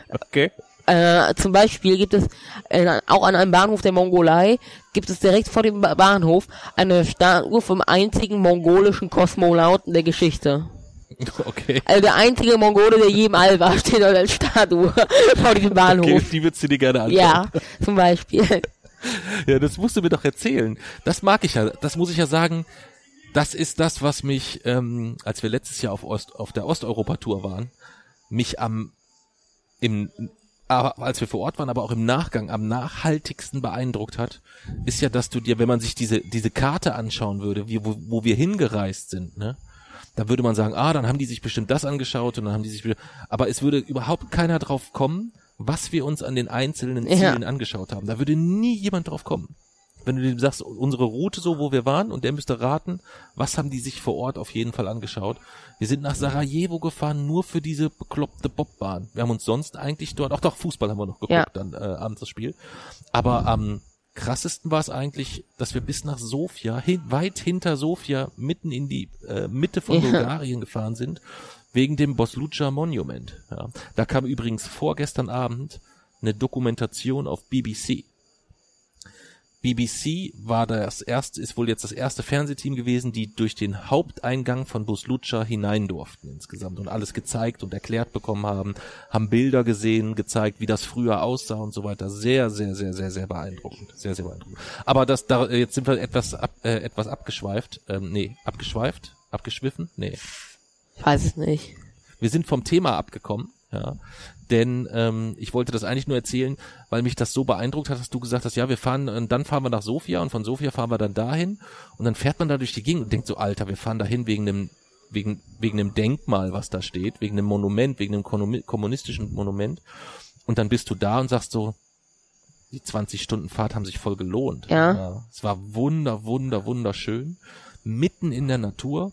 Okay. Äh, zum Beispiel gibt es äh, auch an einem Bahnhof der Mongolei gibt es direkt vor dem ba Bahnhof eine Statue vom einzigen mongolischen Kosmonauten der Geschichte. <laughs> Okay. Also der einzige Mongole, der je im All war, <laughs> steht dort als Statue <laughs> vor diesem Okay, Bahnhof. die würdest du dir gerne anschauen. Ja, zum Beispiel. Ja, das musst du mir doch erzählen. Das mag ich ja. Das muss ich ja sagen. Das ist das, was mich, ähm, als wir letztes Jahr auf, Ost, auf der Osteuropa-Tour waren, mich am, im, aber als wir vor Ort waren, aber auch im Nachgang am nachhaltigsten beeindruckt hat, ist ja, dass du dir, wenn man sich diese, diese Karte anschauen würde, wie, wo, wo wir hingereist sind, ne? Da würde man sagen, ah, dann haben die sich bestimmt das angeschaut und dann haben die sich, aber es würde überhaupt keiner drauf kommen, was wir uns an den einzelnen Ja. Zielen angeschaut haben. Da würde nie jemand drauf kommen. Wenn du dem sagst, unsere Route so, wo wir waren, und der müsste raten, was haben die sich vor Ort auf jeden Fall angeschaut. Wir sind nach Sarajevo gefahren, nur für diese bekloppte Bobbahn. Wir haben uns sonst eigentlich dort, auch doch, Fußball haben wir noch geguckt, Ja. dann äh, abends das Spiel. Aber am krassesten war es eigentlich, dass wir bis nach Sofia, hin, weit hinter Sofia, mitten in die äh, Mitte von Ja. Bulgarien gefahren sind, wegen dem Boslucha Monument. Ja. Da kam übrigens vorgestern Abend eine Dokumentation auf BBC. BBC war das erste, ist wohl jetzt das erste Fernsehteam gewesen, die durch den Haupteingang von Buslucha hinein durften insgesamt und alles gezeigt und erklärt bekommen haben, haben Bilder gesehen, gezeigt, wie das früher aussah und so weiter. Sehr, sehr, sehr, sehr, sehr beeindruckend. Sehr, sehr beeindruckend. Aber das, da, jetzt sind wir etwas, ab, äh, etwas abgeschweift. Ähm, nee, abgeschweift? Abgeschwiffen? Nee. Ich weiß es nicht. Wir sind vom Thema abgekommen, ja. Denn ähm, ich wollte das eigentlich nur erzählen, weil mich das so beeindruckt hat, dass du gesagt hast, ja, wir fahren, äh, dann fahren wir nach Sofia und von Sofia fahren wir dann dahin und dann fährt man da durch die Gegend und denkt so, Alter, wir fahren dahin wegen einem wegen wegen einem Denkmal, was da steht, wegen einem Monument, wegen einem kommunistischen Monument und dann bist du da und sagst so, die 20 Stunden Fahrt haben sich voll gelohnt. Ja. Es war wunder, wunder, wunderschön, mitten in der Natur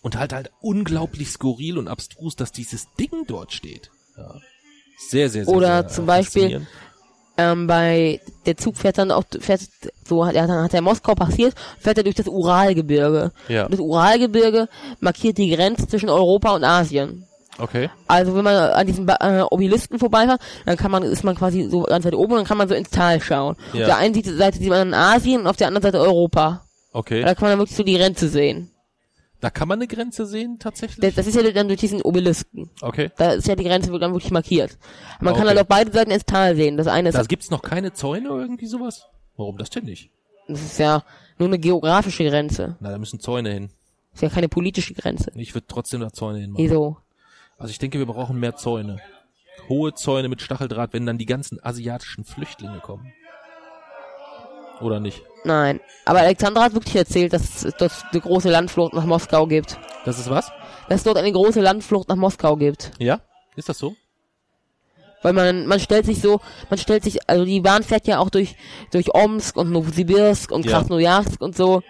und halt halt unglaublich skurril und abstrus, dass dieses Ding dort steht. Ja. Sehr, sehr, sehr, Oder sehr, zum äh, Beispiel- faszinierend. Ähm, bei der Zug fährt dann auch fährt so hat er dann hat er Moskau passiert, fährt er durch das Uralgebirge. Ja. Und das Uralgebirge markiert die Grenze zwischen Europa und Asien. Okay. Also wenn man an diesen äh, Obelisken vorbeifährt, dann kann man ist man quasi so ganz weit oben und dann kann man so ins Tal schauen. Ja. Auf der einen Seite sieht man Asien und auf der anderen Seite Europa. Okay. Da kann man dann wirklich so die Grenze sehen. Da kann man eine Grenze sehen, tatsächlich? Das, ist ja dann durch diesen Obelisken. Okay. Da ist ja die Grenze dann wirklich markiert. Man kann Okay. halt auf beide Seiten ins Tal sehen. Das eine ist, Da gibt's noch keine Zäune oder irgendwie sowas? Warum das denn nicht? das ist ja nur eine geografische Grenze. Na, da müssen Zäune hin. Das ist ja keine politische Grenze. Ich würde trotzdem da Zäune hinmachen. Wieso? Also ich denke, wir brauchen mehr Zäune. Hohe Zäune mit Stacheldraht, wenn dann die ganzen asiatischen Flüchtlinge kommen. Oder nicht? Nein. Aber Alexandra hat wirklich erzählt, dass es dort eine große Landflucht nach Moskau gibt. Das ist was? Dass es dort eine große Landflucht nach Moskau gibt. Ja? Ist das so? Weil man, man stellt sich so, man stellt sich, also die Bahn fährt ja auch durch, durch Omsk und Novosibirsk und Ja. Krasnojarsk und so.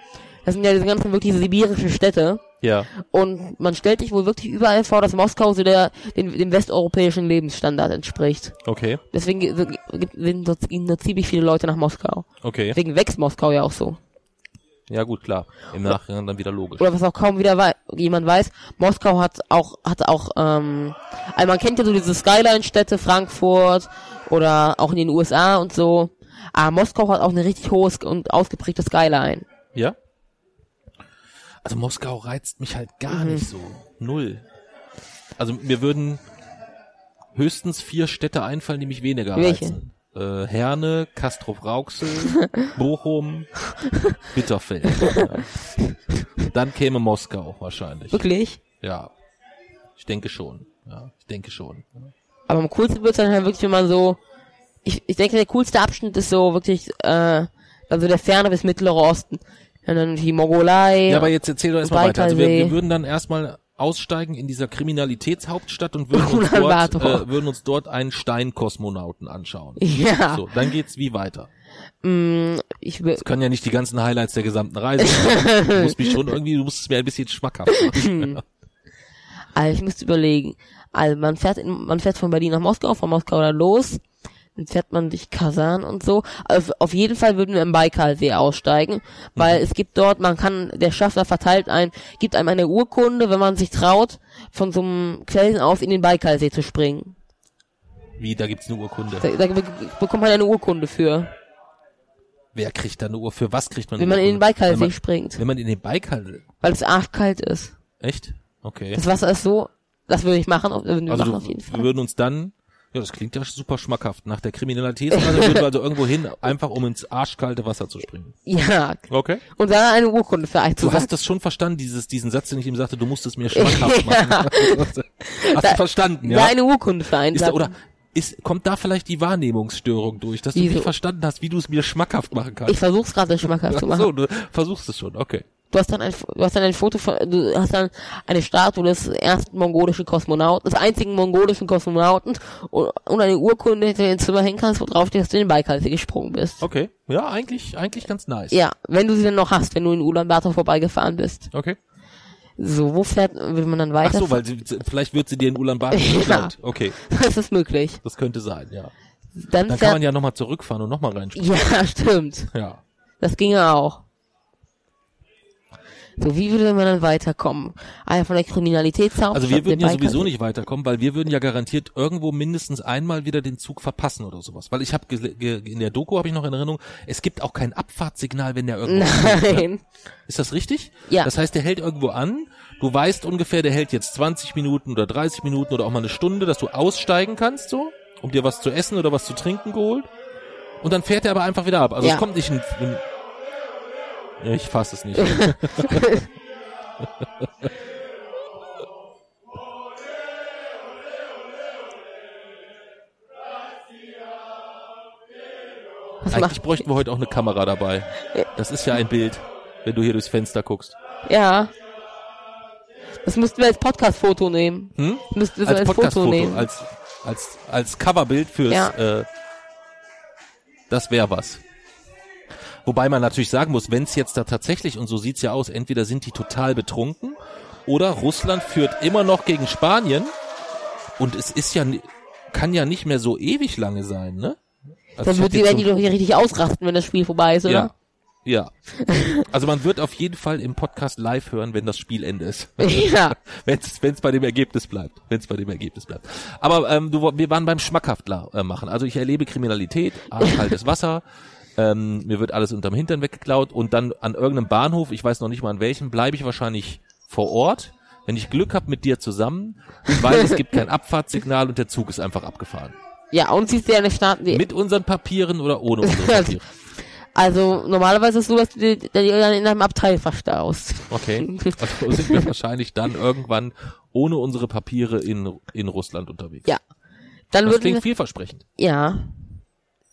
Das sind ja diese ganzen wirklich sibirischen Städte. Ja. Und man stellt sich wohl wirklich überall vor, dass Moskau so der, dem, dem westeuropäischen Lebensstandard entspricht. Okay. Deswegen sind dort, gehen dort ziemlich viele Leute nach Moskau. Okay. Deswegen wächst Moskau ja auch so. Ja gut, klar. Im Nachhinein dann wieder logisch. Oder was auch kaum wieder wei jemand weiß, Moskau hat auch, hat auch, ähm, also man kennt ja so diese Skyline-Städte, Frankfurt oder auch in den USA und so. Aber Moskau hat auch eine richtig hohes und ausgeprägte Skyline. Ja? Also Moskau reizt mich halt gar Mhm. nicht so. Null. Also mir würden höchstens vier Städte einfallen, die mich weniger Welche? reizen. Äh, Herne, Castrop-Rauxel, <laughs> Bochum, Bitterfeld. Ja. Dann käme Moskau wahrscheinlich. Wirklich. Ja. Ich denke schon. Ja, ich denke schon. Aber am coolsten wird's dann halt wirklich, wenn man so, ich, ich denke, der coolste Abschnitt ist so wirklich, äh, also der Ferne bis Mittlere Osten. Und dann die Mongolei. Ja, aber jetzt erzähl doch erstmal weiter. Also wir, wir würden dann erstmal aussteigen in dieser Kriminalitätshauptstadt und würden uns, <laughs> dort, äh, würden uns dort einen Steinkosmonauten anschauen. ja, So, dann geht's wie weiter. mh, ich will, Das können ja nicht die ganzen Highlights der gesamten Reise sein. Du musst mich schon irgendwie, du musst es mir ein bisschen schmackhaft machen. <laughs> also ich müsste überlegen. Also man fährt in, man fährt von Berlin nach Moskau, von Moskau dann los. Dann fährt man durch Kasan und so. Also auf jeden Fall würden wir im Baikalsee aussteigen, weil es gibt dort, man kann, der Schaffner verteilt ein, gibt einem eine Urkunde, wenn man sich traut, von so einem Felsen aus in den Baikalsee zu springen. Wie, da gibt's eine Urkunde. Da, da be bekommt man eine Urkunde für, Wer kriegt da eine Uhr? Für was kriegt man wenn man in den Urkunde? Baikalsee man, springt. wenn man in den Baikal, Weil es arschkalt ist. echt? Okay. Das Wasser ist so, das würde ich machen, würden wir Also machen auf jeden wir Fall. würden uns dann, ja, das klingt ja super schmackhaft. Nach der Kriminalitätsreise <laughs> würden wir also irgendwo hin, einfach um ins arschkalte Wasser zu springen. Ja, Okay. und dann eine Urkunde für Du einzusagen. hast das schon verstanden, dieses, diesen Satz, den ich ihm sagte, du musst es mir schmackhaft <laughs> machen. Hast du verstanden, Ja. ja? eine Urkunde für Ist da, oder ist, kommt da vielleicht die Wahrnehmungsstörung durch, dass du Wieso? nicht verstanden hast, wie du es mir schmackhaft machen kannst? Ich versuch's gerade schmackhaft zu <laughs> Ach so, machen. du versuchst es schon, okay. Du hast dann ein, du hast dann ein Foto von, du hast dann eine Statue des ersten mongolischen Kosmonauten, des einzigen mongolischen Kosmonauten und, und eine Urkunde, die du ins Zimmer hängen kannst, wo drauf steht, dass du in den Baikalsee gesprungen bist. Okay. Ja, eigentlich, eigentlich ganz nice. Ja, wenn du sie dann noch hast, wenn du in Ulaanbaatar vorbeigefahren bist. Okay. So, wo fährt, will man dann Ach weiter? so, weil sie, vielleicht wird sie dir in Ulaanbaatar <laughs> Ja. Okay. das ist möglich. Das könnte sein, ja. Dann, Dann kann man ja nochmal zurückfahren und nochmal reinspringen. ja, <laughs> stimmt. Ja. Das ginge auch. So, wie würde man dann weiterkommen? Einer von der Kriminalitätshauptstadt. Also wir würden ja sowieso nicht weiterkommen, weil wir würden ja garantiert irgendwo mindestens einmal wieder den Zug verpassen oder sowas. Weil ich habe in der Doku habe ich noch in Erinnerung, es gibt auch kein Abfahrtssignal, wenn der irgendwo <laughs> ne? Nein. Ist das richtig? Ja. Das heißt, der hält irgendwo an. Du weißt ungefähr, der hält jetzt 20 Minuten oder 30 Minuten oder auch mal eine Stunde, dass du aussteigen kannst, so, um dir was zu essen oder was zu trinken geholt. Und dann fährt er aber einfach wieder ab. Also Ja. es kommt nicht ein, ein ich fasse es nicht. Was Eigentlich bräuchten wir heute auch eine Kamera dabei. Das ist ja ein Bild, wenn du hier durchs Fenster guckst. ja. Das müssten wir als Podcast-Foto nehmen. Hm? Müssten wir Als als, Foto Podcast-Foto, nehmen. als, als, als Coverbild fürs, Ja. äh, das wäre was. Wobei man natürlich sagen muss, wenn es jetzt da tatsächlich, und so sieht's ja aus, entweder sind die total betrunken oder Russland führt immer noch gegen Spanien und es ist ja, kann ja nicht mehr so ewig lange sein, ne? Also Dann wird die, werden so- die doch hier richtig ausrasten, wenn das Spiel vorbei ist, oder? Ja. Ja. Also man wird auf jeden Fall im Podcast live hören, wenn das Spielende ist. <laughs> Ja. wenn es bei dem Ergebnis bleibt. Wenn es bei dem Ergebnis bleibt. Aber ähm, du, wir waren beim Schmackhaftler äh, machen. Also ich erlebe Kriminalität, kaltes Wasser, ähm, mir wird alles unterm Hintern weggeklaut und dann an irgendeinem Bahnhof, ich weiß noch nicht mal an welchem, bleibe ich wahrscheinlich vor Ort, wenn ich Glück habe mit dir zusammen, weil es gibt kein <laughs> Abfahrtssignal und der Zug ist einfach abgefahren. Ja, und siehst du ja eine Stadt, die, Mit unseren Papieren oder ohne <laughs> unsere Papiere. also normalerweise ist es so, dass du die, die dann in einem Abteil verstaust. Okay. <laughs> Also sind wir wahrscheinlich dann irgendwann ohne unsere Papiere in, in Russland unterwegs. Ja. Dann Das klingt vielversprechend. ja.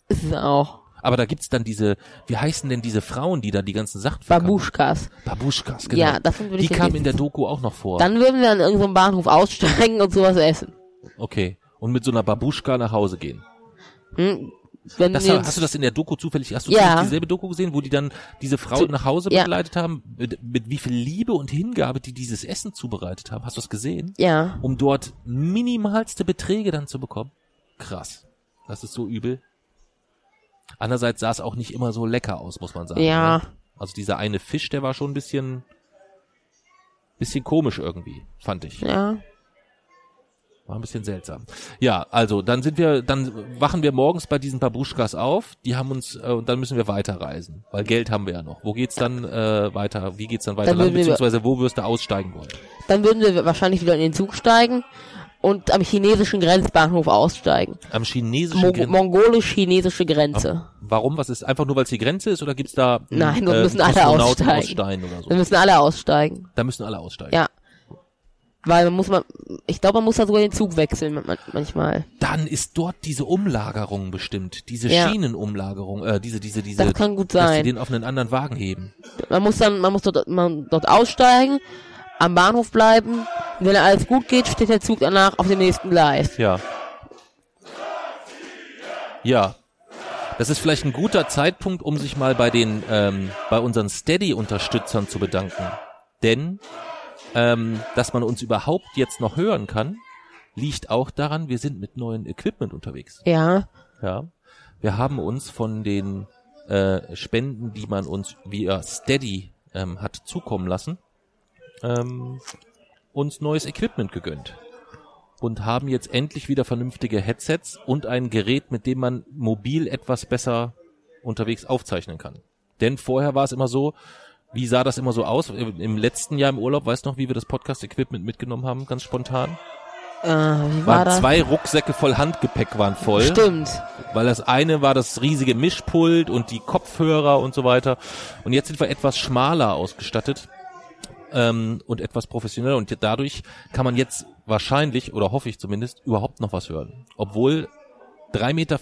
Ist es auch. Aber da gibt's dann diese, wie heißen denn diese Frauen, die da die ganzen Sachen verkaufen? Babuschkas. Babuschkas, genau. Ja, davon würde die ich jetzt kamen in der Doku auch noch vor. Dann würden wir an irgendeinem Bahnhof aussteigen und sowas essen. okay. Und mit so einer Babuschka nach Hause gehen. Hm? Wenn Das, hast du das in der Doku zufällig, hast du Ja. dieselbe Doku gesehen, wo die dann diese Frau Zu- nach Hause ja. begleitet haben? Mit, mit wie viel Liebe und Hingabe die dieses Essen zubereitet haben? Hast du das gesehen? ja. um dort minimalste Beträge dann zu bekommen. Krass. Das ist so übel. Andererseits sah es auch nicht immer so lecker aus, muss man sagen. Ja. Ne? Also dieser eine Fisch, der war schon ein bisschen, bisschen komisch irgendwie, fand ich. Ja. War ein bisschen seltsam. Ja, also dann sind wir, dann wachen wir morgens bei diesen Babuschkas auf. Die haben uns äh, und dann müssen wir weiterreisen, weil Geld haben wir ja noch. Wo geht's dann äh, weiter? Wie geht's dann weiter? Dann lang, beziehungsweise wo wirst du aussteigen wollen? Dann würden wir wahrscheinlich wieder in den Zug steigen und am chinesischen Grenzbahnhof aussteigen. Am chinesischen Mo Mongolisch-chinesische Grenze. Warum? Was ist einfach nur, weil es die Grenze ist oder gibt's da äh, Nein, dort müssen alle aussteigen. aus Stein oder so? Wir müssen alle aussteigen. Da müssen alle aussteigen. Ja. Weil man muss man, ich glaube, man muss da sogar den Zug wechseln man- manchmal. Dann ist dort diese Umlagerung bestimmt, diese Ja. Schienenumlagerung, äh, diese, diese, diese, Das kann gut dass die sein. den auf einen anderen Wagen heben. Man muss dann, man muss dort, man dort aussteigen, am Bahnhof bleiben. Und wenn alles gut geht, steht der Zug danach auf dem nächsten Gleis. Ja. Ja. Das ist vielleicht ein guter Zeitpunkt, um sich mal bei den, ähm, bei unseren Steady-Unterstützern zu bedanken. Denn, ähm, dass man uns überhaupt jetzt noch hören kann, liegt auch daran, wir sind mit neuen Equipment unterwegs. Ja. Ja. Wir haben uns von den äh, Spenden, die man uns via Steady ähm, hat zukommen lassen, ähm, uns neues Equipment gegönnt. Und haben jetzt endlich wieder vernünftige Headsets und ein Gerät, mit dem man mobil etwas besser unterwegs aufzeichnen kann. Denn vorher war es immer so, wie sah das immer so aus? Im letzten Jahr im Urlaub, weißt du noch, wie wir das Podcast-Equipment mitgenommen haben, ganz spontan? Äh, wie war Waren das? zwei Rucksäcke voll Handgepäck waren voll. Stimmt. Weil das eine war das riesige Mischpult und die Kopfhörer und so weiter. Und jetzt sind wir etwas schmaler ausgestattet ähm, und etwas professioneller. Und dadurch kann man jetzt wahrscheinlich, oder hoffe ich zumindest, überhaupt noch was hören. Obwohl 3,50 Meter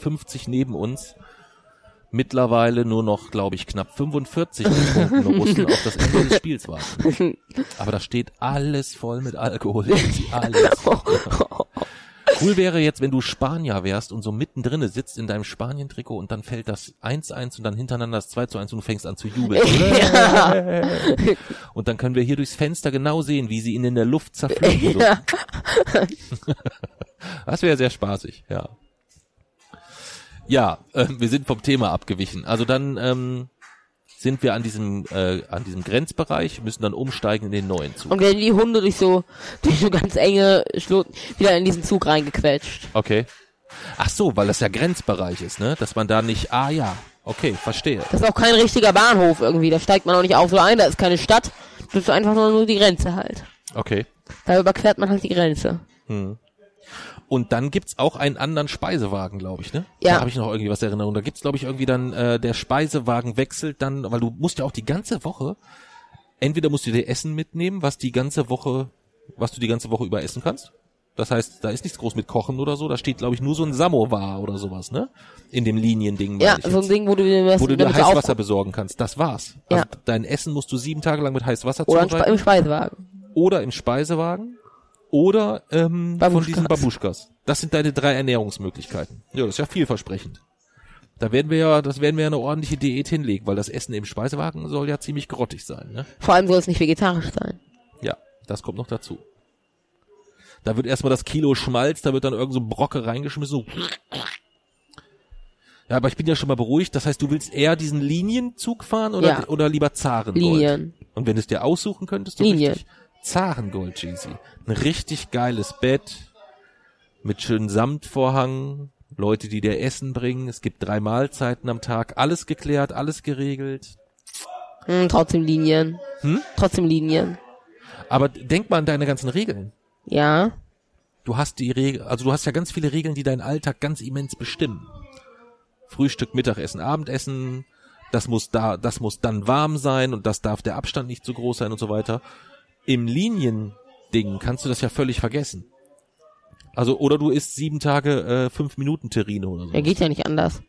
neben uns mittlerweile nur noch, glaube ich, knapp 45 betrunkene <laughs> Russen auf das Ende des Spiels warten. Aber da steht alles voll mit Alkohol. <laughs> Alles. <laughs> Cool wäre jetzt, wenn du Spanier wärst und so mittendrin sitzt in deinem Spanien-Trikot und dann fällt das 1-1 und dann hintereinander das 2-1 und du fängst an zu jubeln. <laughs> Ja. Und dann können wir hier durchs Fenster genau sehen, wie sie ihn in der Luft zerpflücken. So. ja. <laughs> Das wäre sehr spaßig, ja. Ja, äh, wir sind vom Thema abgewichen. Also dann ähm, sind wir an diesem äh, an diesem Grenzbereich, müssen dann umsteigen in den neuen Zug. Und werden die Hunde durch so, <laughs> durch so ganz enge Schluchten wieder in diesen Zug reingequetscht. Okay. Ach so, weil das ja Grenzbereich ist, ne? Dass man da nicht. Ah ja, okay, verstehe. Das ist auch kein richtiger Bahnhof irgendwie. Da steigt man auch nicht auf so ein, da ist keine Stadt. Das ist einfach nur, nur die Grenze halt. Okay. Da überquert man halt die Grenze. Und dann gibt's auch einen anderen Speisewagen, glaube ich, ne? Ja. Da habe ich noch irgendwie was in Erinnerung. Da gibt's glaube ich irgendwie dann äh, der Speisewagen wechselt dann, weil du musst ja auch die ganze Woche entweder musst du dir Essen mitnehmen, was die ganze Woche, was du die ganze Woche über essen kannst. Das heißt, da ist nichts groß mit Kochen oder so. Da steht glaube ich nur so ein Samovar oder sowas, ne? In dem Liniending. Ja, so ein. Ding, wo du dir was wo du dir Heißwasser besorgen kannst. Das war's. Also Ja. dein Essen musst du sieben Tage lang mit Heißwasser Oder zubereiten im Speisewagen. oder im Speisewagen oder ähm, von diesen Babuschkas. Das sind deine drei Ernährungsmöglichkeiten. Ja, das ist ja vielversprechend. Da werden wir ja, das werden wir ja eine ordentliche Diät hinlegen, weil das Essen im Speisewagen soll ja ziemlich grottig sein, ne? Vor allem soll es nicht vegetarisch sein. Ja, das kommt noch dazu. Da wird erstmal das Kilo Schmalz, da wird dann irgend so ein Brocke reingeschmissen. So. Ja, aber ich bin ja schon mal beruhigt. Das heißt, du willst eher diesen Linienzug fahren oder, Ja. oder lieber Zarengold? Linien. Und wenn du es dir aussuchen könntest, du Linien. richtig Zarengold, Jeezy. Ein richtig geiles Bett mit schönen Samtvorhang, Leute, die dir Essen bringen. Es gibt drei Mahlzeiten am Tag. Alles geklärt, alles geregelt. Hm, trotzdem Linien. Hm? Trotzdem Linien. Aber denk mal an deine ganzen Regeln. Ja. Du hast die Regel, also du hast ja ganz viele Regeln, die deinen Alltag ganz immens bestimmen. Frühstück, Mittagessen, Abendessen, das muss da, das muss dann warm sein und das darf der Abstand nicht zu groß sein und so weiter. Im Liniending kannst du das ja völlig vergessen. Also, oder du isst sieben Tage äh, fünf Minuten Terrine oder so. Er geht ja nicht anders.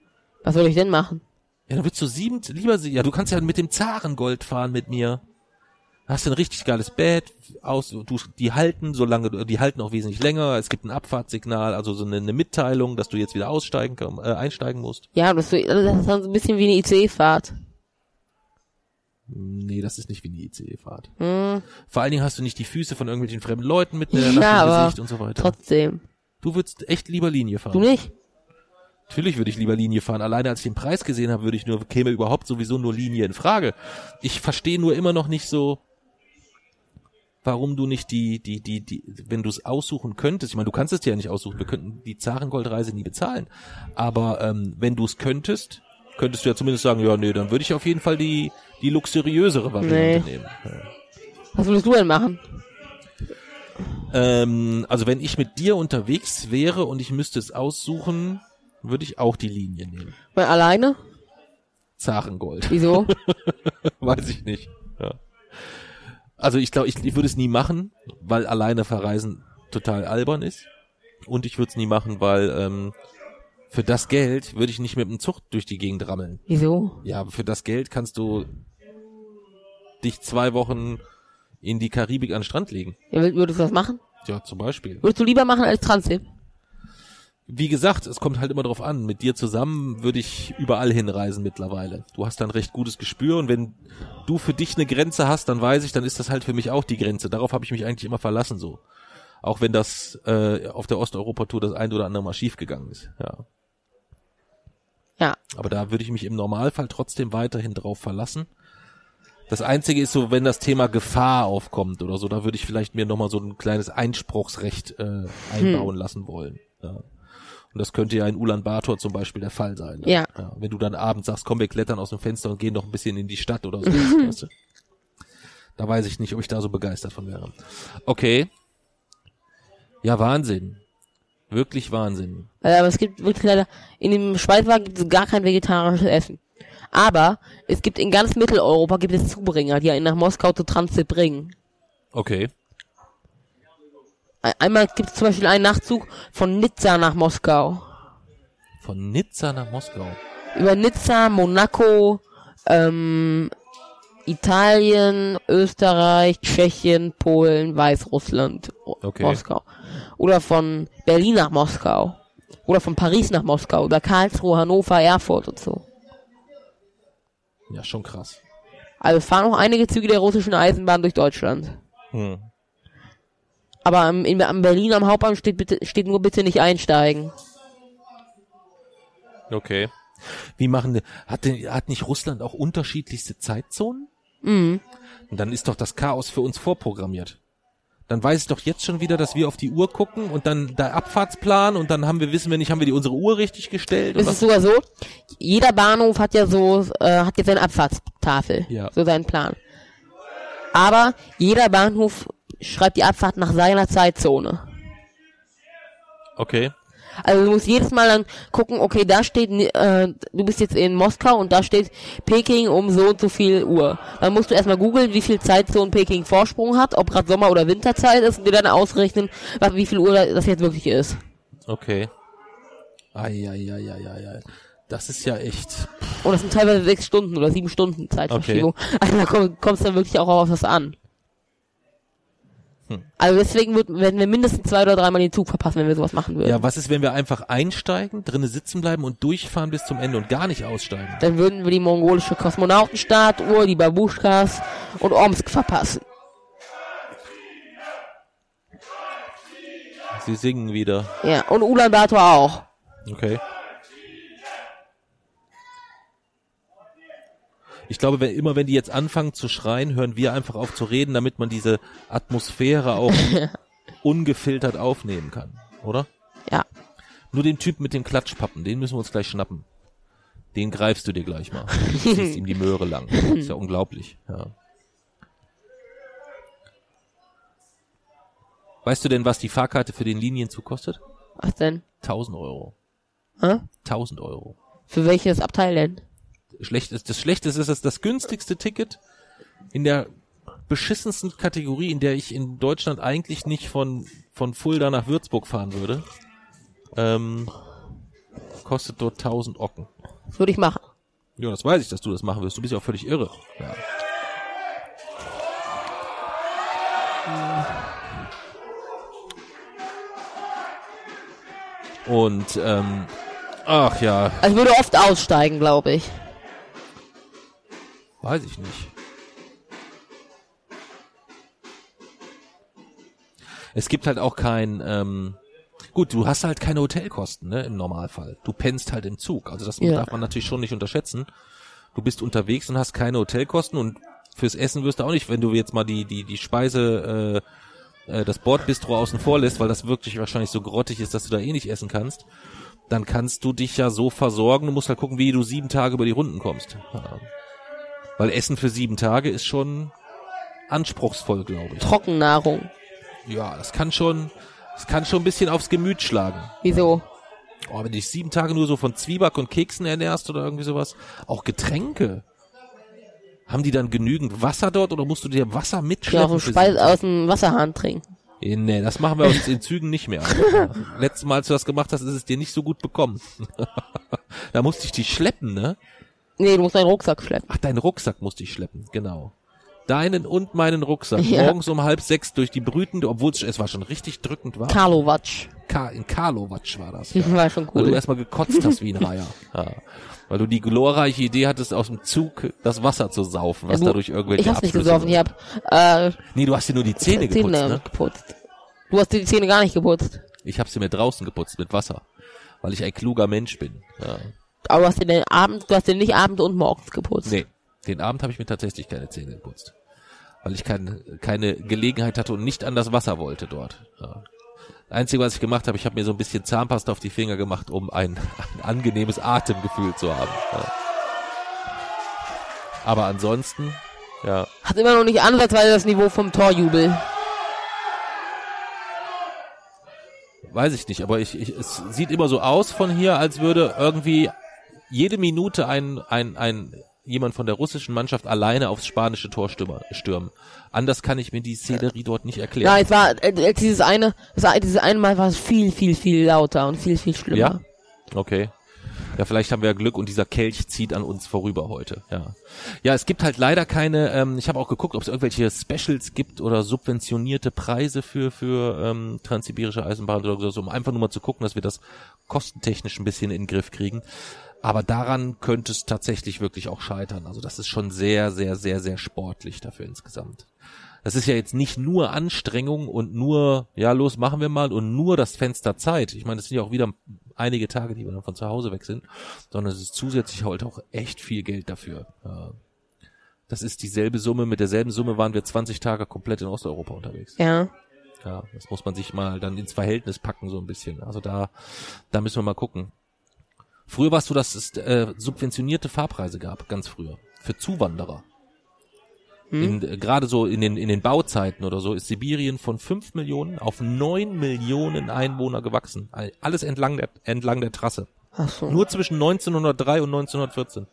Was soll ich denn machen? Ja, dann willst du sieben, lieber, sie- ja, du kannst ja mit dem Zarengold fahren mit mir. Hast ein richtig geiles Bett, aus, du, die halten, solange, du- die halten auch wesentlich länger. Es gibt ein Abfahrtssignal, also so eine, eine Mitteilung, dass du jetzt wieder aussteigen, äh, einsteigen musst. Ja, das, ist so- das ist dann so ein bisschen wie eine ICE-Fahrt. Nee, das ist nicht wie eine ICE-Fahrt. Hm, Vor allen Dingen hast du nicht die Füße von irgendwelchen fremden Leuten mit äh, Ja, nach dem aber Gesicht und so weiter. trotzdem. Du würdest echt lieber Linie fahren. Du nicht? Natürlich würde ich lieber Linie fahren. Alleine als ich den Preis gesehen habe, würde ich nur, käme überhaupt sowieso nur Linie in Frage. Ich verstehe nur immer noch nicht so, warum du nicht die, die, die, die, wenn du es aussuchen könntest, ich meine, du kannst es dir ja nicht aussuchen, wir könnten die Zarengoldreise nie bezahlen. Aber ähm, wenn du es könntest, könntest du ja zumindest sagen, ja, nee, dann würde ich auf jeden Fall die, die luxuriösere Variante Nee. nehmen. Ja. Was würdest du denn machen? Ähm, also wenn ich mit dir unterwegs wäre und ich müsste es aussuchen, würde ich auch die Linie nehmen. Mal alleine? Zarengold. Wieso? <laughs> Weiß ich nicht. Ja. Also ich glaube, ich, ich würde es nie machen, weil alleine verreisen total albern ist. Und ich würde es nie machen, weil ähm, für das Geld würde ich nicht mit dem Zug durch die Gegend rammeln. Wieso? Ja, aber für das Geld kannst du dich zwei Wochen in die Karibik an den Strand legen. Ja, wür- würdest du das machen? Ja, zum Beispiel. Würdest du lieber machen als Transit? Wie gesagt, es kommt halt immer drauf an. Mit dir zusammen würde ich überall hinreisen mittlerweile. Du hast dann recht gutes Gespür und wenn du für dich eine Grenze hast, dann weiß ich, dann ist das halt für mich auch die Grenze. Darauf habe ich mich eigentlich immer verlassen so. Auch wenn das äh, auf der Osteuropa-Tour das ein oder andere Mal schief gegangen ist. Ja. Ja. Aber da würde ich mich im Normalfall trotzdem weiterhin drauf verlassen. Das Einzige ist so, wenn das Thema Gefahr aufkommt oder so, da würde ich vielleicht mir nochmal so ein kleines Einspruchsrecht äh, einbauen lassen wollen. Ja. Und das könnte ja in Ulaanbaatar zum Beispiel der Fall sein. Ne? Ja. Wenn du dann abends sagst, komm, wir klettern aus dem Fenster und gehen noch ein bisschen in die Stadt oder so. <laughs> weißt du? Da weiß ich nicht, ob ich da so begeistert von wäre. Okay. Ja, Wahnsinn. Wirklich Wahnsinn. Äh, Aber es gibt wirklich leider, in dem Speisewagen gibt es gar kein vegetarisches Essen. Aber es gibt in ganz Mitteleuropa gibt es Zubringer, die einen nach Moskau zu Transit bringen. Okay. Ein- Einmal gibt es zum Beispiel einen Nachtzug von Nizza nach Moskau. Von Nizza nach Moskau. über Nizza, Monaco, ähm, Italien, Österreich, Tschechien, Polen, Weißrussland, Okay. Moskau. Oder von Berlin nach Moskau. Oder von Paris nach Moskau. Oder Karlsruhe, Hannover, Erfurt und so. Ja, schon krass. Also es fahren auch einige Züge der russischen Eisenbahn durch Deutschland. Hm. Aber am, in, am Berlin am Hauptbahnhof steht, bitte, steht nur bitte nicht einsteigen. Okay. Wie machen hat, denn, hat nicht Russland auch unterschiedlichste Zeitzonen? Mhm. Und dann ist doch das Chaos für uns vorprogrammiert. Dann weiß ich doch jetzt schon wieder, dass wir auf die Uhr gucken und dann der Abfahrtsplan und dann haben wir, wissen wir nicht, haben wir die unsere Uhr richtig gestellt? Und Es ist sogar so, jeder Bahnhof hat ja so, äh, hat jetzt seine Abfahrtstafel. Ja. So seinen Plan. Aber jeder Bahnhof schreibt die Abfahrt nach seiner Zeitzone. okay. Also du musst jedes Mal dann gucken, okay, da steht, äh, du bist jetzt in Moskau und da steht Peking um so und so viel Uhr. Dann musst du erstmal googeln, wie viel Zeitzone Peking Vorsprung hat, ob gerade Sommer- oder Winterzeit ist und dir dann ausrechnen, was, wie viel Uhr das jetzt wirklich ist. Okay. Eieieiei. Das ist ja echt. Und das sind teilweise sechs Stunden oder sieben Stunden Zeitverschiebung. Also da komm, kommst dann wirklich auch auf was an. Hm. Also deswegen werden wir mindestens zwei oder dreimal den Zug verpassen, wenn wir sowas machen würden. Ja, was ist, wenn wir einfach einsteigen, drinnen sitzen bleiben und durchfahren bis zum Ende und gar nicht aussteigen? Dann würden wir die mongolische Kosmonautenstatue, die Babuschkas und Omsk verpassen. Sie singen wieder. Ja, und Ulaanbaatar auch. Okay. Ich glaube, wenn, immer wenn die jetzt anfangen zu schreien, hören wir einfach auf zu reden, damit man diese Atmosphäre auch <laughs> ungefiltert aufnehmen kann, oder? Ja. Nur den Typ mit den Klatschpappen, den müssen wir uns gleich schnappen. Den greifst du dir gleich mal. Ziehst ihm die Möhre lang. Ist ja unglaublich, ja. Weißt du denn, was die Fahrkarte für den Linienzug kostet? Was denn? 1000 Euro. Hä? 1000 Euro. Für welches Abteil denn? Schlecht ist, das Schlechteste ist das, das günstigste Ticket in der beschissensten Kategorie, in der ich in Deutschland eigentlich nicht von, von Fulda nach Würzburg fahren würde. Ähm, kostet dort 1000 Ocken. Das würde ich machen. Ja, das weiß ich, dass du das machen wirst. Du bist ja auch völlig irre. Ja. Und, ähm, ach ja, Also ich würde oft aussteigen, glaube ich. Weiß ich nicht. Es gibt halt auch kein, ähm, gut, du hast halt keine Hotelkosten, ne, im Normalfall. Du pennst halt im Zug. Also das Ja. darf man natürlich schon nicht unterschätzen. Du bist unterwegs und hast keine Hotelkosten und fürs Essen wirst du auch nicht, wenn du jetzt mal die, die, die Speise, äh, äh, das Bordbistro außen vor lässt, weil das wirklich wahrscheinlich so grottig ist, dass du da eh nicht essen kannst, dann kannst du dich ja so versorgen, du musst halt gucken, wie du sieben Tage über die Runden kommst. Ja. Weil Essen für sieben Tage ist schon anspruchsvoll, glaube ich. Trockennahrung. Ja, das kann schon, das kann schon ein bisschen aufs Gemüt schlagen. Wieso? Oh, wenn du dich sieben Tage nur so von Zwieback und Keksen ernährst oder irgendwie sowas. Auch Getränke. Haben die dann genügend Wasser dort oder musst du dir Wasser Ja, mitschleppen? aus dem, für Speis aus dem Wasserhahn trinken. Eh, Nee, das machen wir uns in Zügen nicht mehr. <laughs> Letztes Mal, als du das gemacht hast, ist es dir nicht so gut bekommen. <laughs> da musste ich dich schleppen, ne? Nee, du musst deinen Rucksack schleppen. Ach, deinen Rucksack musste ich schleppen, genau. Deinen und meinen Rucksack. Ja. Morgens um halb sechs durch die Brüten, obwohl es, war schon richtig drückend war. Karlovac. Ka in Karlowatsch war das. Ja. <laughs> War schon Weil du cool. erstmal gekotzt hast wie ein <laughs> Reiher. Ja. Weil du die glorreiche Idee hattest, aus dem Zug das Wasser zu saufen, was Du- dadurch irgendwelche ich hab's nicht gesoffen, ich hab äh, Nee, du hast dir nur die Zähne geputzt, ne? geputzt. Du hast dir die Zähne gar nicht geputzt. Ich habe sie mir draußen geputzt mit Wasser, weil ich ein kluger Mensch bin. Ja. Aber du hast dir den Abend, du hast dir nicht Abend und morgens geputzt. Nee, den Abend habe ich mir tatsächlich keine Zähne geputzt. Weil ich kein, keine Gelegenheit hatte und nicht an das Wasser wollte dort. Ja. Das Einzige, was ich gemacht habe, ich habe mir so ein bisschen Zahnpasta auf die Finger gemacht, um ein, <laughs> ein angenehmes Atemgefühl zu haben. Ja. Aber ansonsten, ja, Hat immer noch nicht ansatzweise das Niveau vom Torjubel. weiß ich nicht, aber ich, ich, es sieht immer so aus von hier, als würde irgendwie jede Minute ein, ein, ein jemand von der russischen Mannschaft alleine aufs spanische Tor stürmen. Anders kann ich mir die Szenerie dort nicht erklären. Ja, es war äh, äh, dieses eine, das, war- dieses eine Mal war es viel, viel, viel lauter und viel, viel schlimmer. Ja? Okay. Ja, vielleicht haben wir ja Glück und dieser Kelch zieht an uns vorüber heute. Ja, ja es gibt halt leider keine, ähm, ich habe auch geguckt, ob es irgendwelche Specials gibt oder subventionierte Preise für, für ähm, transsibirische Eisenbahn oder so, um einfach nur mal zu gucken, dass wir das kostentechnisch ein bisschen in den Griff kriegen. Aber daran könnte es tatsächlich wirklich auch scheitern. Also das ist schon sehr, sehr, sehr, sehr sportlich dafür insgesamt. Das ist ja jetzt nicht nur Anstrengung und nur, ja, los, machen wir mal und nur das Fenster Zeit. Ich meine, das sind ja auch wieder einige Tage, die wir dann von zu Hause weg sind, sondern es ist zusätzlich halt auch echt viel Geld dafür. Das ist dieselbe Summe, mit derselben Summe waren wir 20 Tage komplett in Osteuropa unterwegs. Ja. Ja, das muss man sich mal dann ins Verhältnis packen, so ein bisschen. Also da, da müssen wir mal gucken. Früher war es so, dass es äh, subventionierte Fahrpreise gab, ganz früher. Für Zuwanderer. In, äh, Gerade so in den, in den Bauzeiten oder so ist Sibirien von 5 Millionen auf 9 Millionen Einwohner gewachsen. All- Alles entlang der, entlang der Trasse. Ach so. Nur zwischen 1903 und 1914.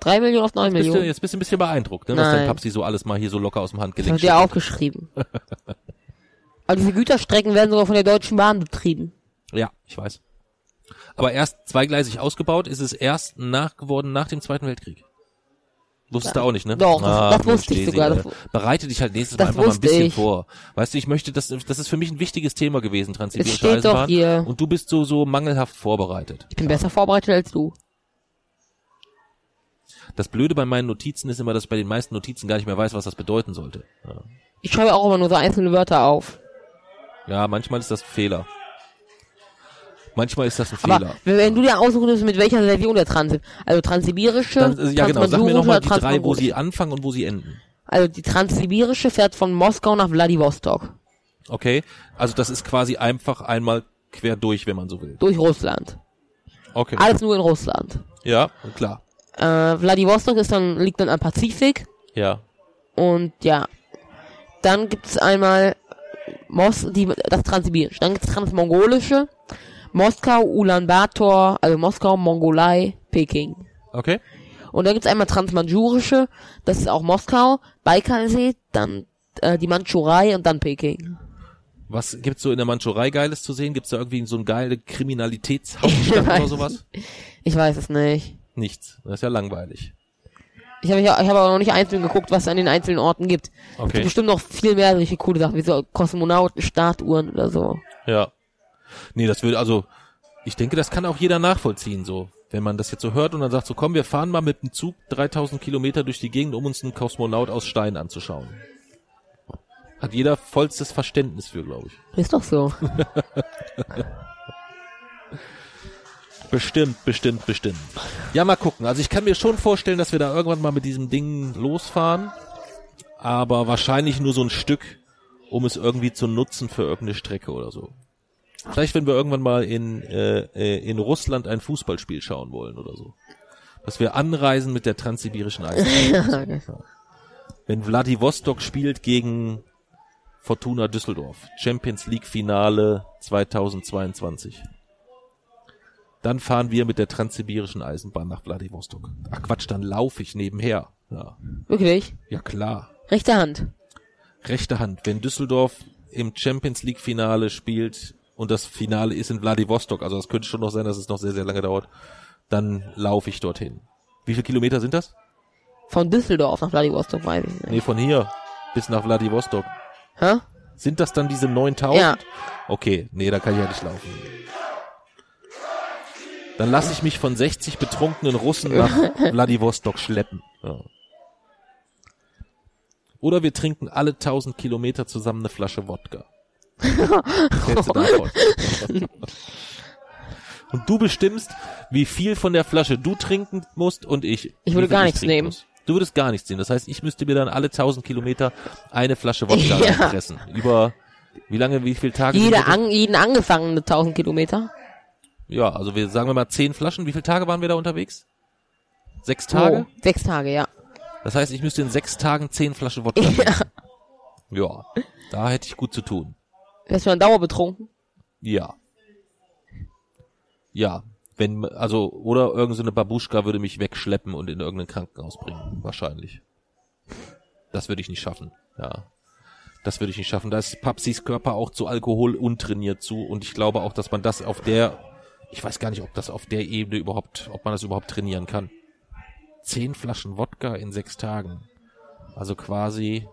Drei Millionen auf neun Bist du, Millionen. jetzt bist du ein bisschen beeindruckt, ne, was dein Papsi so alles mal hier so locker aus dem Das Handgelenk hat er schüttelt. aufgeschrieben. Aber <laughs> diese Güterstrecken werden sogar von der Deutschen Bahn betrieben. Ja, ich weiß. Aber erst zweigleisig ausgebaut ist es erst nach geworden nach dem Zweiten Weltkrieg. Wusstest du auch nicht, ne? Doch, das- das wusste ich sogar, das- Bereite dich halt nächstes Mal einfach mal ein bisschen ich. vor. Weißt du, ich möchte, das, das ist für mich ein wichtiges Thema gewesen, transsibirische steht doch Eisenbahn. hier. Und du bist so, so mangelhaft vorbereitet. Ich bin besser vorbereitet als du. Das Blöde bei meinen Notizen ist immer, dass ich bei den meisten Notizen gar nicht mehr weiß, was das bedeuten sollte. Ja, Ich schreibe auch immer nur so einzelne Wörter auf. ja manchmal ist das Fehler. Manchmal ist das ein Aber Fehler. wenn du dir aussuchen würdest, mit welcher Version der Trans, also transsibirische, Dann, äh, ja genau, sag mir nochmal die drei, wo sie anfangen und wo sie enden. Also die transsibirische fährt von Moskau nach Vladivostok. Okay? Also das ist quasi einfach einmal quer durch, wenn man so will. Durch Russland. Okay. Alles nur in Russland. Ja, klar. Äh, Vladivostok ist dann, liegt dann am Pazifik. Ja. Und ja. Dann gibt's einmal Mos die, das Transsibirische. Dann gibt's Transmongolische. Moskau, Ulaanbaatar, also Moskau, Mongolei, Peking. Okay. Und dann gibt's einmal Transmanchurische, das ist auch Moskau, Baikalsee, dann äh, die Mandschurei und dann Peking. Was gibt's so in der Mandschurei Geiles zu sehen? Gibt's da irgendwie so eine geile Kriminalitätshauptstadt <laughs> oder sowas? Ich weiß es nicht. Nichts. Das ist ja langweilig. Ich habe ja, ich habe aber noch nicht einzeln geguckt, was es an den einzelnen Orten gibt. Es Okay. gibt bestimmt noch viel mehr solche coole Sachen, wie so Kosmonauten, Statuen oder so. Ja. Nee, das würde, also, ich denke, das kann auch jeder nachvollziehen, so. Wenn man das jetzt so hört und dann sagt so, komm, wir fahren mal mit dem Zug 3000 Kilometer durch die Gegend, um uns einen Kosmonaut aus Stein anzuschauen. Hat jeder vollstes Verständnis für, glaube ich. Ist doch so. <laughs> Bestimmt, bestimmt, bestimmt. Ja, mal gucken. Also ich kann mir schon vorstellen, dass wir da irgendwann mal mit diesem Ding losfahren. Aber wahrscheinlich nur so ein Stück, um es irgendwie zu nutzen für irgendeine Strecke oder so. Vielleicht, wenn wir irgendwann mal in, äh, äh, in Russland ein Fußballspiel schauen wollen oder so. Dass wir anreisen mit der transsibirischen Eisenbahn. <laughs> wenn Vladivostok spielt gegen Fortuna Düsseldorf. Champions League Finale 2022. Dann fahren wir mit der transsibirischen Eisenbahn nach Vladivostok. Ach Quatsch, dann laufe ich nebenher. Ja, Wirklich? ja klar. Rechte Hand. Rechte Hand. Wenn Düsseldorf im Champions League Finale spielt und das Finale ist in Vladivostok, also das könnte schon noch sein, dass es noch sehr, sehr lange dauert, dann laufe ich dorthin. Wie viele Kilometer sind das? Von Düsseldorf nach Vladivostok, weiß ich nicht. Nee, von hier bis nach Vladivostok. Hä? Sind das dann diese 9000? Ja. Okay, nee, da kann ich ja nicht laufen. Dann lasse ich mich von 60 betrunkenen Russen <laughs> nach Vladivostok schleppen. Ja. Oder wir trinken alle 1000 Kilometer zusammen eine Flasche Wodka. Was hältst du davon? <laughs> Und du bestimmst, wie viel von der Flasche du trinken musst und ich. Ich würde gar nichts nehmen. muss. Du würdest gar nichts nehmen. Das heißt, ich müsste mir dann alle 1000 Kilometer eine Flasche Wodka <laughs> Ja. reinpressen. Über wie lange, wie viele Tage? Jeder das? an, jeden angefangene 1000 Kilometer. Ja, also wir sagen wir mal zehn Flaschen. Wie viele Tage waren wir da unterwegs? Sechs Tage? Oh, sechs Tage, ja. Das heißt, ich müsste in sechs Tagen zehn Flaschen Wodka <laughs> trinken. Ja, da hätte ich gut zu tun. Wärst du dann dauerbetrunken? Ja. Ja, wenn, also, oder irgendeine Babuschka würde mich wegschleppen und in irgendein Krankenhaus bringen. Wahrscheinlich. Das würde ich nicht schaffen, ja. Das würde ich nicht schaffen. Da ist Papsis Körper auch zu Alkohol untrainiert zu und ich glaube auch, dass man das auf der Ich weiß gar nicht, ob das auf der Ebene überhaupt, ob man das überhaupt trainieren kann. Zehn Flaschen Wodka in sechs Tagen. Also quasi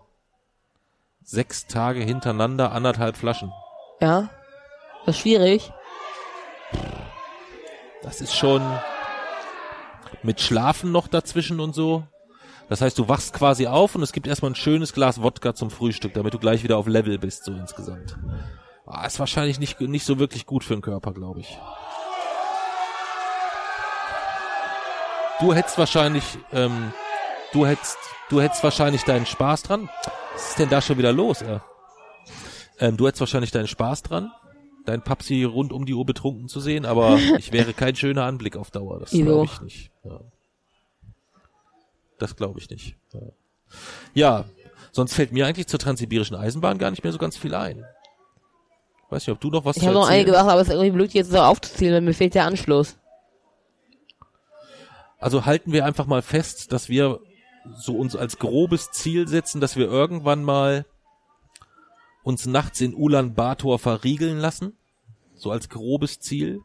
sechs Tage hintereinander anderthalb Flaschen. Ja. Das ist schwierig. Das ist schon mit Schlafen noch dazwischen und so. Das heißt, du wachst quasi auf und es gibt erstmal ein schönes Glas Wodka zum Frühstück, damit du gleich wieder auf Level bist, so insgesamt. Ah, ist wahrscheinlich nicht, nicht so wirklich gut für den Körper, glaube ich. Du hättest wahrscheinlich, ähm, du hättest, du hättest wahrscheinlich deinen Spaß dran. Was ist denn da schon wieder los, ey? Ähm, du hättest wahrscheinlich deinen Spaß dran, dein Papsi rund um die Uhr betrunken zu sehen, aber <laughs> ich wäre kein schöner Anblick auf Dauer. Das glaube ich nicht. Ja. Das glaube ich nicht. Ja. ja, sonst fällt mir eigentlich zur transsibirischen Eisenbahn gar nicht mehr so ganz viel ein. Weiß nicht, ob du noch was Ich habe noch einige Sachen, aber es ist irgendwie blöd, jetzt so aufzuzählen, weil mir fehlt der Anschluss. Also halten wir einfach mal fest, dass wir so uns als grobes Ziel setzen, dass wir irgendwann mal uns nachts in Ulan Bator verriegeln lassen. So als grobes Ziel.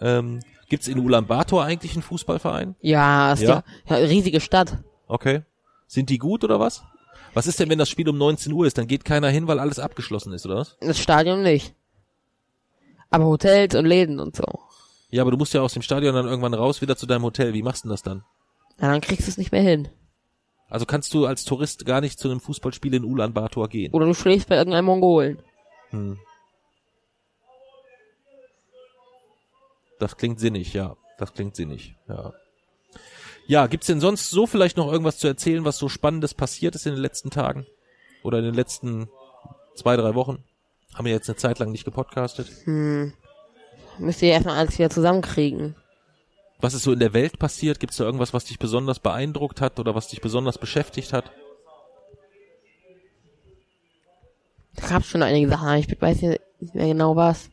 Ähm, Gibt es in Ulan Bator eigentlich einen Fußballverein? Ja, ist Ja? ja. ja riesige Stadt. Okay. Sind die gut oder was? Was ist denn, wenn das Spiel um 19 Uhr ist? Dann geht keiner hin, weil alles abgeschlossen ist, oder was? Das Stadion nicht. Aber Hotels und Läden und so. Ja, aber du musst ja aus dem Stadion dann irgendwann raus, wieder zu deinem Hotel. Wie machst du denn das dann? Ja, dann kriegst du es nicht mehr hin. Also kannst du als Tourist gar nicht zu einem Fußballspiel in Ulan Bator gehen. Oder du schläfst bei irgendeinem Mongolen. Hm. Das klingt sinnig, ja. Das klingt sinnig, ja. Ja, gibt's denn sonst so vielleicht noch irgendwas zu erzählen, was so Spannendes passiert ist in den letzten Tagen? Oder in den letzten zwei, drei Wochen? Haben wir jetzt eine Zeit lang nicht gepodcastet. Müsst ihr erstmal alles wieder zusammenkriegen. Was ist so in der Welt passiert? Gibt's da irgendwas, was dich besonders beeindruckt hat oder was dich besonders beschäftigt hat? Da gab's schon einige Sachen, ich weiß nicht mehr genau was.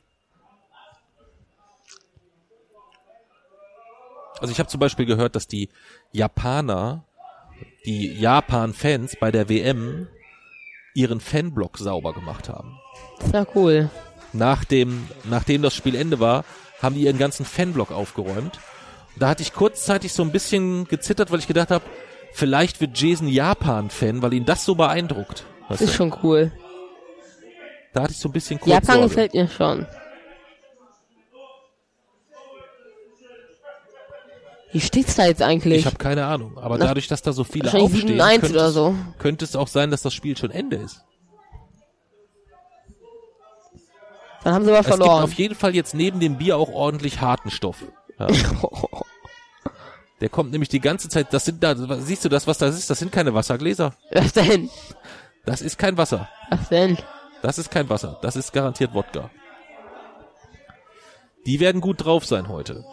Also ich habe zum Beispiel gehört, dass die Japaner, die Japan-Fans bei der WM ihren Fanblock sauber gemacht haben. Das war cool. Nach dem, nachdem das Spiel Ende war, haben die ihren ganzen Fanblock aufgeräumt. Da hatte ich kurzzeitig so ein bisschen gezittert, weil ich gedacht habe, vielleicht wird Jason Japan-Fan, weil ihn das so beeindruckt. Weißt Das ist du? schon cool. Da hatte ich so ein bisschen kurz Japan Sorge. gefällt mir schon. Wie steht's da jetzt eigentlich? Ich habe keine Ahnung, aber Na, dadurch, dass da so viele aufstehen, 7-1 könnte, oder es, so. könnte es auch sein, dass das Spiel schon Ende ist. Dann haben sie aber Es gibt verloren. auf jeden Fall jetzt neben dem Bier auch ordentlich harten Stoff. Ja. <laughs> Der kommt nämlich die ganze Zeit, das sind da, siehst du das, was das ist? Das sind keine Wassergläser. Was denn? Das ist kein Wasser. Was denn? Das ist kein Wasser. Das ist garantiert Wodka. Die werden gut drauf sein heute.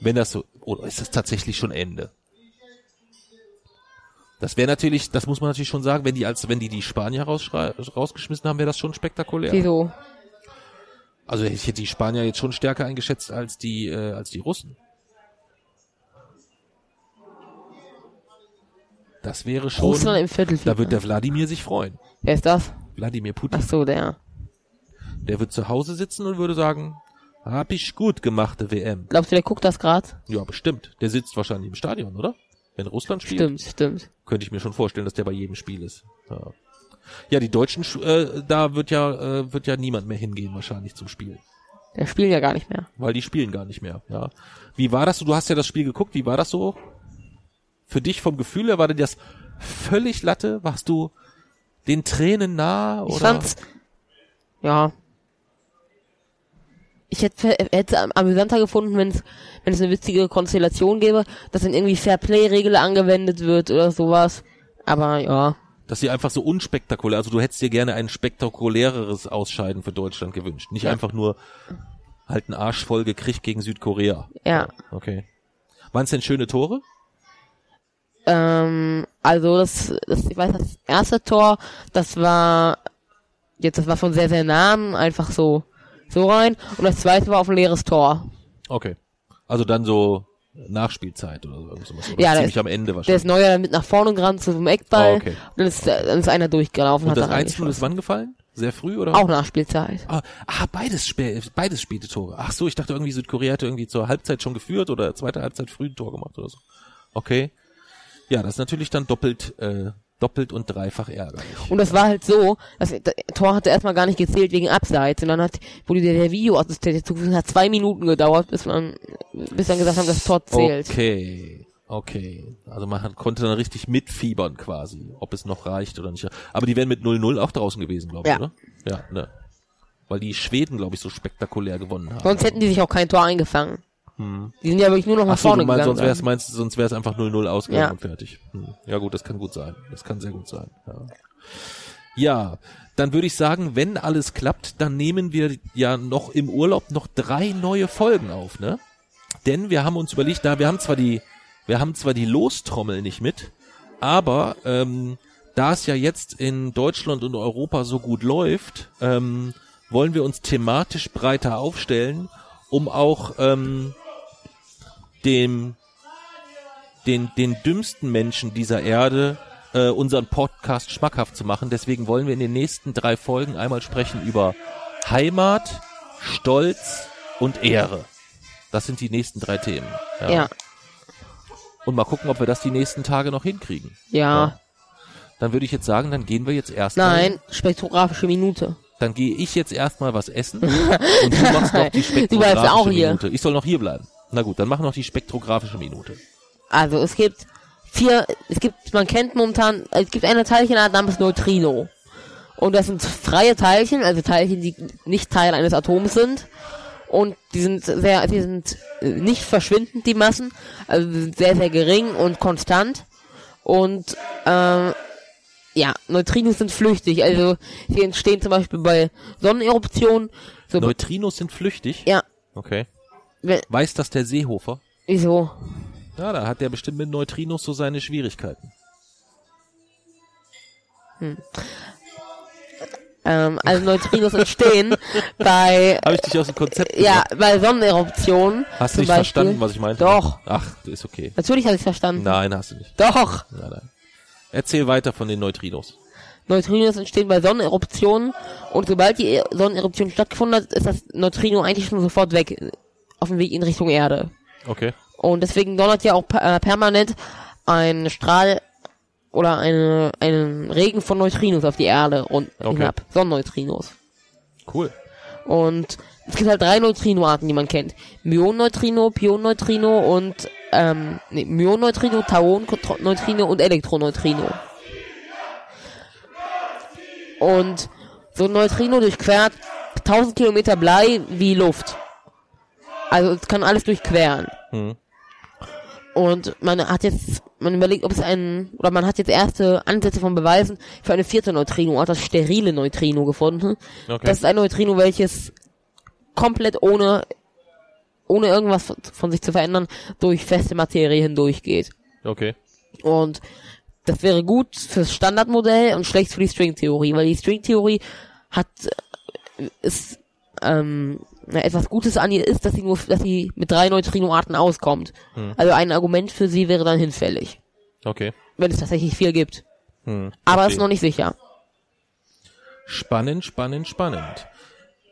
Wenn das so, oder ist das tatsächlich schon Ende? Das wäre natürlich, das muss man natürlich schon sagen, wenn die als, wenn die die Spanier rausgeschmissen haben, wäre das schon spektakulär. Wieso? Also ich hätte die Spanier jetzt schon stärker eingeschätzt als die, äh, als die Russen. Das wäre schon, Russland im Viertelfinale. da wird der Wladimir sich freuen. Wer ist das? Wladimir Putin. Ach so, der. Der wird zu Hause sitzen und würde sagen, hab ich gut gemachte WM. Glaubst du, der guckt das grad? Ja, bestimmt. Der sitzt wahrscheinlich im Stadion, oder? Wenn Russland spielt, Stimmt, stimmt. könnte ich mir schon vorstellen, dass der bei jedem Spiel ist. Ja, ja die Deutschen, sch- äh, da wird ja, äh, wird ja niemand mehr hingehen wahrscheinlich zum Spiel. Der spielt ja gar nicht mehr. weil die spielen gar nicht mehr. Ja. Wie war das? so? Du hast ja das Spiel geguckt. Wie war das so? Für dich vom Gefühl her war dir das völlig Latte? Warst du den Tränen nah? Oder? Ich fand's, ja. Ich hätte hätte es am- amüsanter gefunden, wenn es wenn es eine witzige Konstellation gäbe, dass dann irgendwie Fair-Play-Regel angewendet wird oder sowas. Aber ja, Dass sie einfach so unspektakulär, also du hättest dir gerne ein spektakuläreres Ausscheiden für Deutschland gewünscht. Nicht Ja. einfach nur halt einen Arsch voll gekriegt gegen Südkorea. ja. Okay. Waren es denn schöne Tore? Ähm, also das, das, ich weiß, das erste Tor, das war jetzt, das war von sehr, sehr nah, einfach so, so rein. Und das zweite war auf ein leeres Tor. Okay. Also dann so Nachspielzeit oder so. Oder Ja, der ziemlich ist- am Ende Der wahrscheinlich. ist neuer mit nach vorne gerannt zu einem Eckball. Ah, okay. Und dann ist, dann ist einer durchgelaufen. Und hat das da 1 ist wann gefallen? Sehr früh oder? Auch Nachspielzeit. Ah, ah, beides, spä beides späte Tore. Ach so, ich dachte irgendwie Südkorea hätte irgendwie zur Halbzeit schon geführt oder zweite Halbzeit früh ein Tor gemacht oder so. Okay. Ja, das ist natürlich dann doppelt, äh, doppelt und dreifach ärgerlich. Und das war halt so, das, Tor hatte erstmal gar nicht gezählt wegen Abseits. Und dann hat, wurde der, der Videoassistent zugewiesen, hat zwei Minuten gedauert, bis man, bis dann gesagt haben, das Tor zählt. Okay. Okay. Also man hat, konnte dann richtig mitfiebern quasi, ob es noch reicht oder nicht. Aber die wären mit 0-0 auch draußen gewesen, glaube ich, Ja. oder? Ja, ne. Weil die Schweden, glaube ich, so spektakulär gewonnen haben. Sonst hätten die sich auch kein Tor eingefangen. Die sind ja wirklich nur noch nach Ach so, vorne du meinst, gegangen. sonst wär's, meinst, sonst wäre es einfach 0-0 ausgegangen Ja. und fertig. Hm. Ja gut, das kann gut sein. Das kann sehr gut sein. Ja, ja dann würde ich sagen, wenn alles klappt, dann nehmen wir ja noch im Urlaub noch drei neue Folgen auf, ne? Denn wir haben uns überlegt, da wir haben zwar die, wir haben zwar die Lostrommel nicht mit, aber ähm, da es ja jetzt in Deutschland und Europa so gut läuft, ähm, wollen wir uns thematisch breiter aufstellen, um auch ähm, dem den den dümmsten Menschen dieser Erde äh, unseren Podcast schmackhaft zu machen. Deswegen wollen wir in den nächsten drei Folgen einmal sprechen über Heimat, Stolz und Ehre. Das sind die nächsten drei Themen. ja. Und mal gucken, ob wir das die nächsten Tage noch hinkriegen. Ja. Dann würde ich jetzt sagen, dann gehen wir jetzt erstmal. Nein, spektrographische Minute. Dann gehe ich jetzt erstmal was essen <laughs> und du machst noch die Du bleibst spektrographische auch hier. Minute. Ich soll noch hier bleiben. Na gut, dann mach noch die spektrographische Minute. Also es gibt vier, es gibt, man kennt momentan, es gibt eine Teilchenart namens Neutrino. Und das sind freie Teilchen, also Teilchen, die nicht Teil eines Atoms sind. Und die sind sehr, die sind äh, nicht verschwindend, die Massen. Also sehr, sehr gering und konstant. Und ähm, ja, Neutrinos sind flüchtig. Also sie entstehen zum Beispiel bei Sonneneruptionen. So, Neutrinos sind flüchtig. ja, Okay. We- Weiß das der Seehofer? wieso? Ja, da hat der bestimmt mit Neutrinos so seine Schwierigkeiten. Ähm, also Neutrinos entstehen <laughs> bei Habe ich dich aus dem Konzept Ja, gebracht? bei Sonneneruptionen. Hast du nicht Beispiel. verstanden, was ich meinte? Doch. Ach, ist okay. Natürlich habe ich verstanden. Nein, hast du nicht. Doch. Nein, nein. Erzähl weiter von den Neutrinos. Neutrinos entstehen bei Sonneneruptionen und sobald die Sonneneruption stattgefunden hat, ist das Neutrino eigentlich schon sofort weg. Auf dem Weg in Richtung Erde. Okay. Und deswegen donnert ja auch äh, permanent ein Strahl oder eine, einen Regen von Neutrinos auf die Erde und Okay. hinab. Sonnenneutrinos. Cool. Und es gibt halt drei Neutrinoarten, die man kennt. Myonneutrino, Pionneutrino und ähm, nee, Myonneutrino, Tauonneutrino und Elektroneutrino. Und so ein Neutrino durchquert 1000 Kilometer Blei wie Luft. Also es kann alles durchqueren. Hm. Und man hat jetzt, man überlegt, ob es einen, oder man hat jetzt erste Ansätze von Beweisen für eine vierte Neutrinoart, das sterile Neutrino gefunden. Okay. Das ist ein Neutrino, welches komplett ohne, ohne irgendwas von- sich zu verändern, durch feste Materie hindurchgeht. Okay. Und das wäre gut fürs Standardmodell und schlecht für die Stringtheorie, weil die Stringtheorie hat, äh, ist, ähm, etwas Gutes an ihr ist, dass sie nur, dass sie mit drei Neutrinoarten auskommt. Also ein Argument für sie wäre dann hinfällig. Okay. Wenn es tatsächlich vier gibt. Hm. Aber Okay. ist noch nicht sicher. Spannend, spannend, spannend.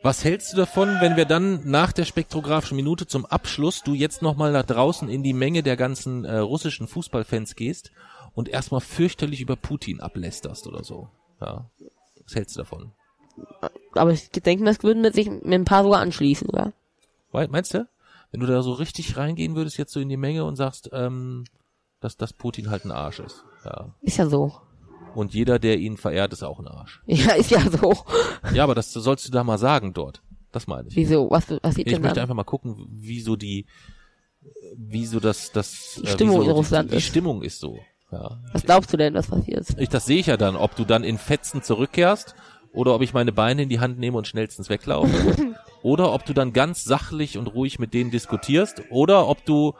Was hältst du davon, wenn wir dann nach der spektrographischen Minute zum Abschluss du jetzt nochmal nach draußen in die Menge der ganzen äh, russischen Fußballfans gehst und erstmal fürchterlich über Putin ablästerst oder so? Ja. Was hältst du davon? Aber ich denke, das würden mit sich mit ein paar sogar anschließen, oder? Meinst du? Wenn du da so richtig reingehen würdest jetzt so in die Menge und sagst, ähm, dass, dass Putin halt ein Arsch ist. Ja. Ist ja so. Und jeder, der ihn verehrt, ist auch ein Arsch. <laughs> Ja, ist ja so. Ja, aber das sollst du da mal sagen dort. Das meine ich. Wieso? Was, was sieht Ich denn möchte dann? einfach mal gucken, wie so die, wie so das, das, Die äh, Stimmung so in Russland die, die ist. Stimmung ist so. Ja. Was glaubst du denn, was passiert? Ich, das sehe ich ja dann, ob du dann in Fetzen zurückkehrst oder ob ich meine Beine in die Hand nehme und schnellstens weglaufe. <laughs> oder ob du dann ganz sachlich und ruhig mit denen diskutierst oder ob du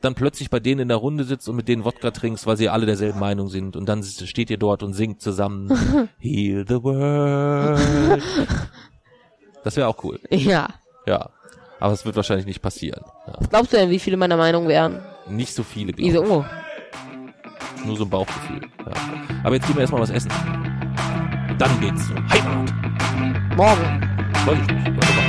dann plötzlich bei denen in der Runde sitzt und mit denen Wodka trinkst, weil sie alle derselben Meinung sind und dann steht ihr dort und singt zusammen <laughs> Heal the world. Das wäre auch cool. Ja. Ja. Aber es wird wahrscheinlich nicht passieren. Ja. Was glaubst du denn, wie viele meiner Meinung wären? Nicht so viele, glaube ich. Wieso? Nur so ein Bauchgefühl. Ja. Aber jetzt gehen wir erstmal was essen. Dann geht's zur Heimat. Morgen. Freue ich mal.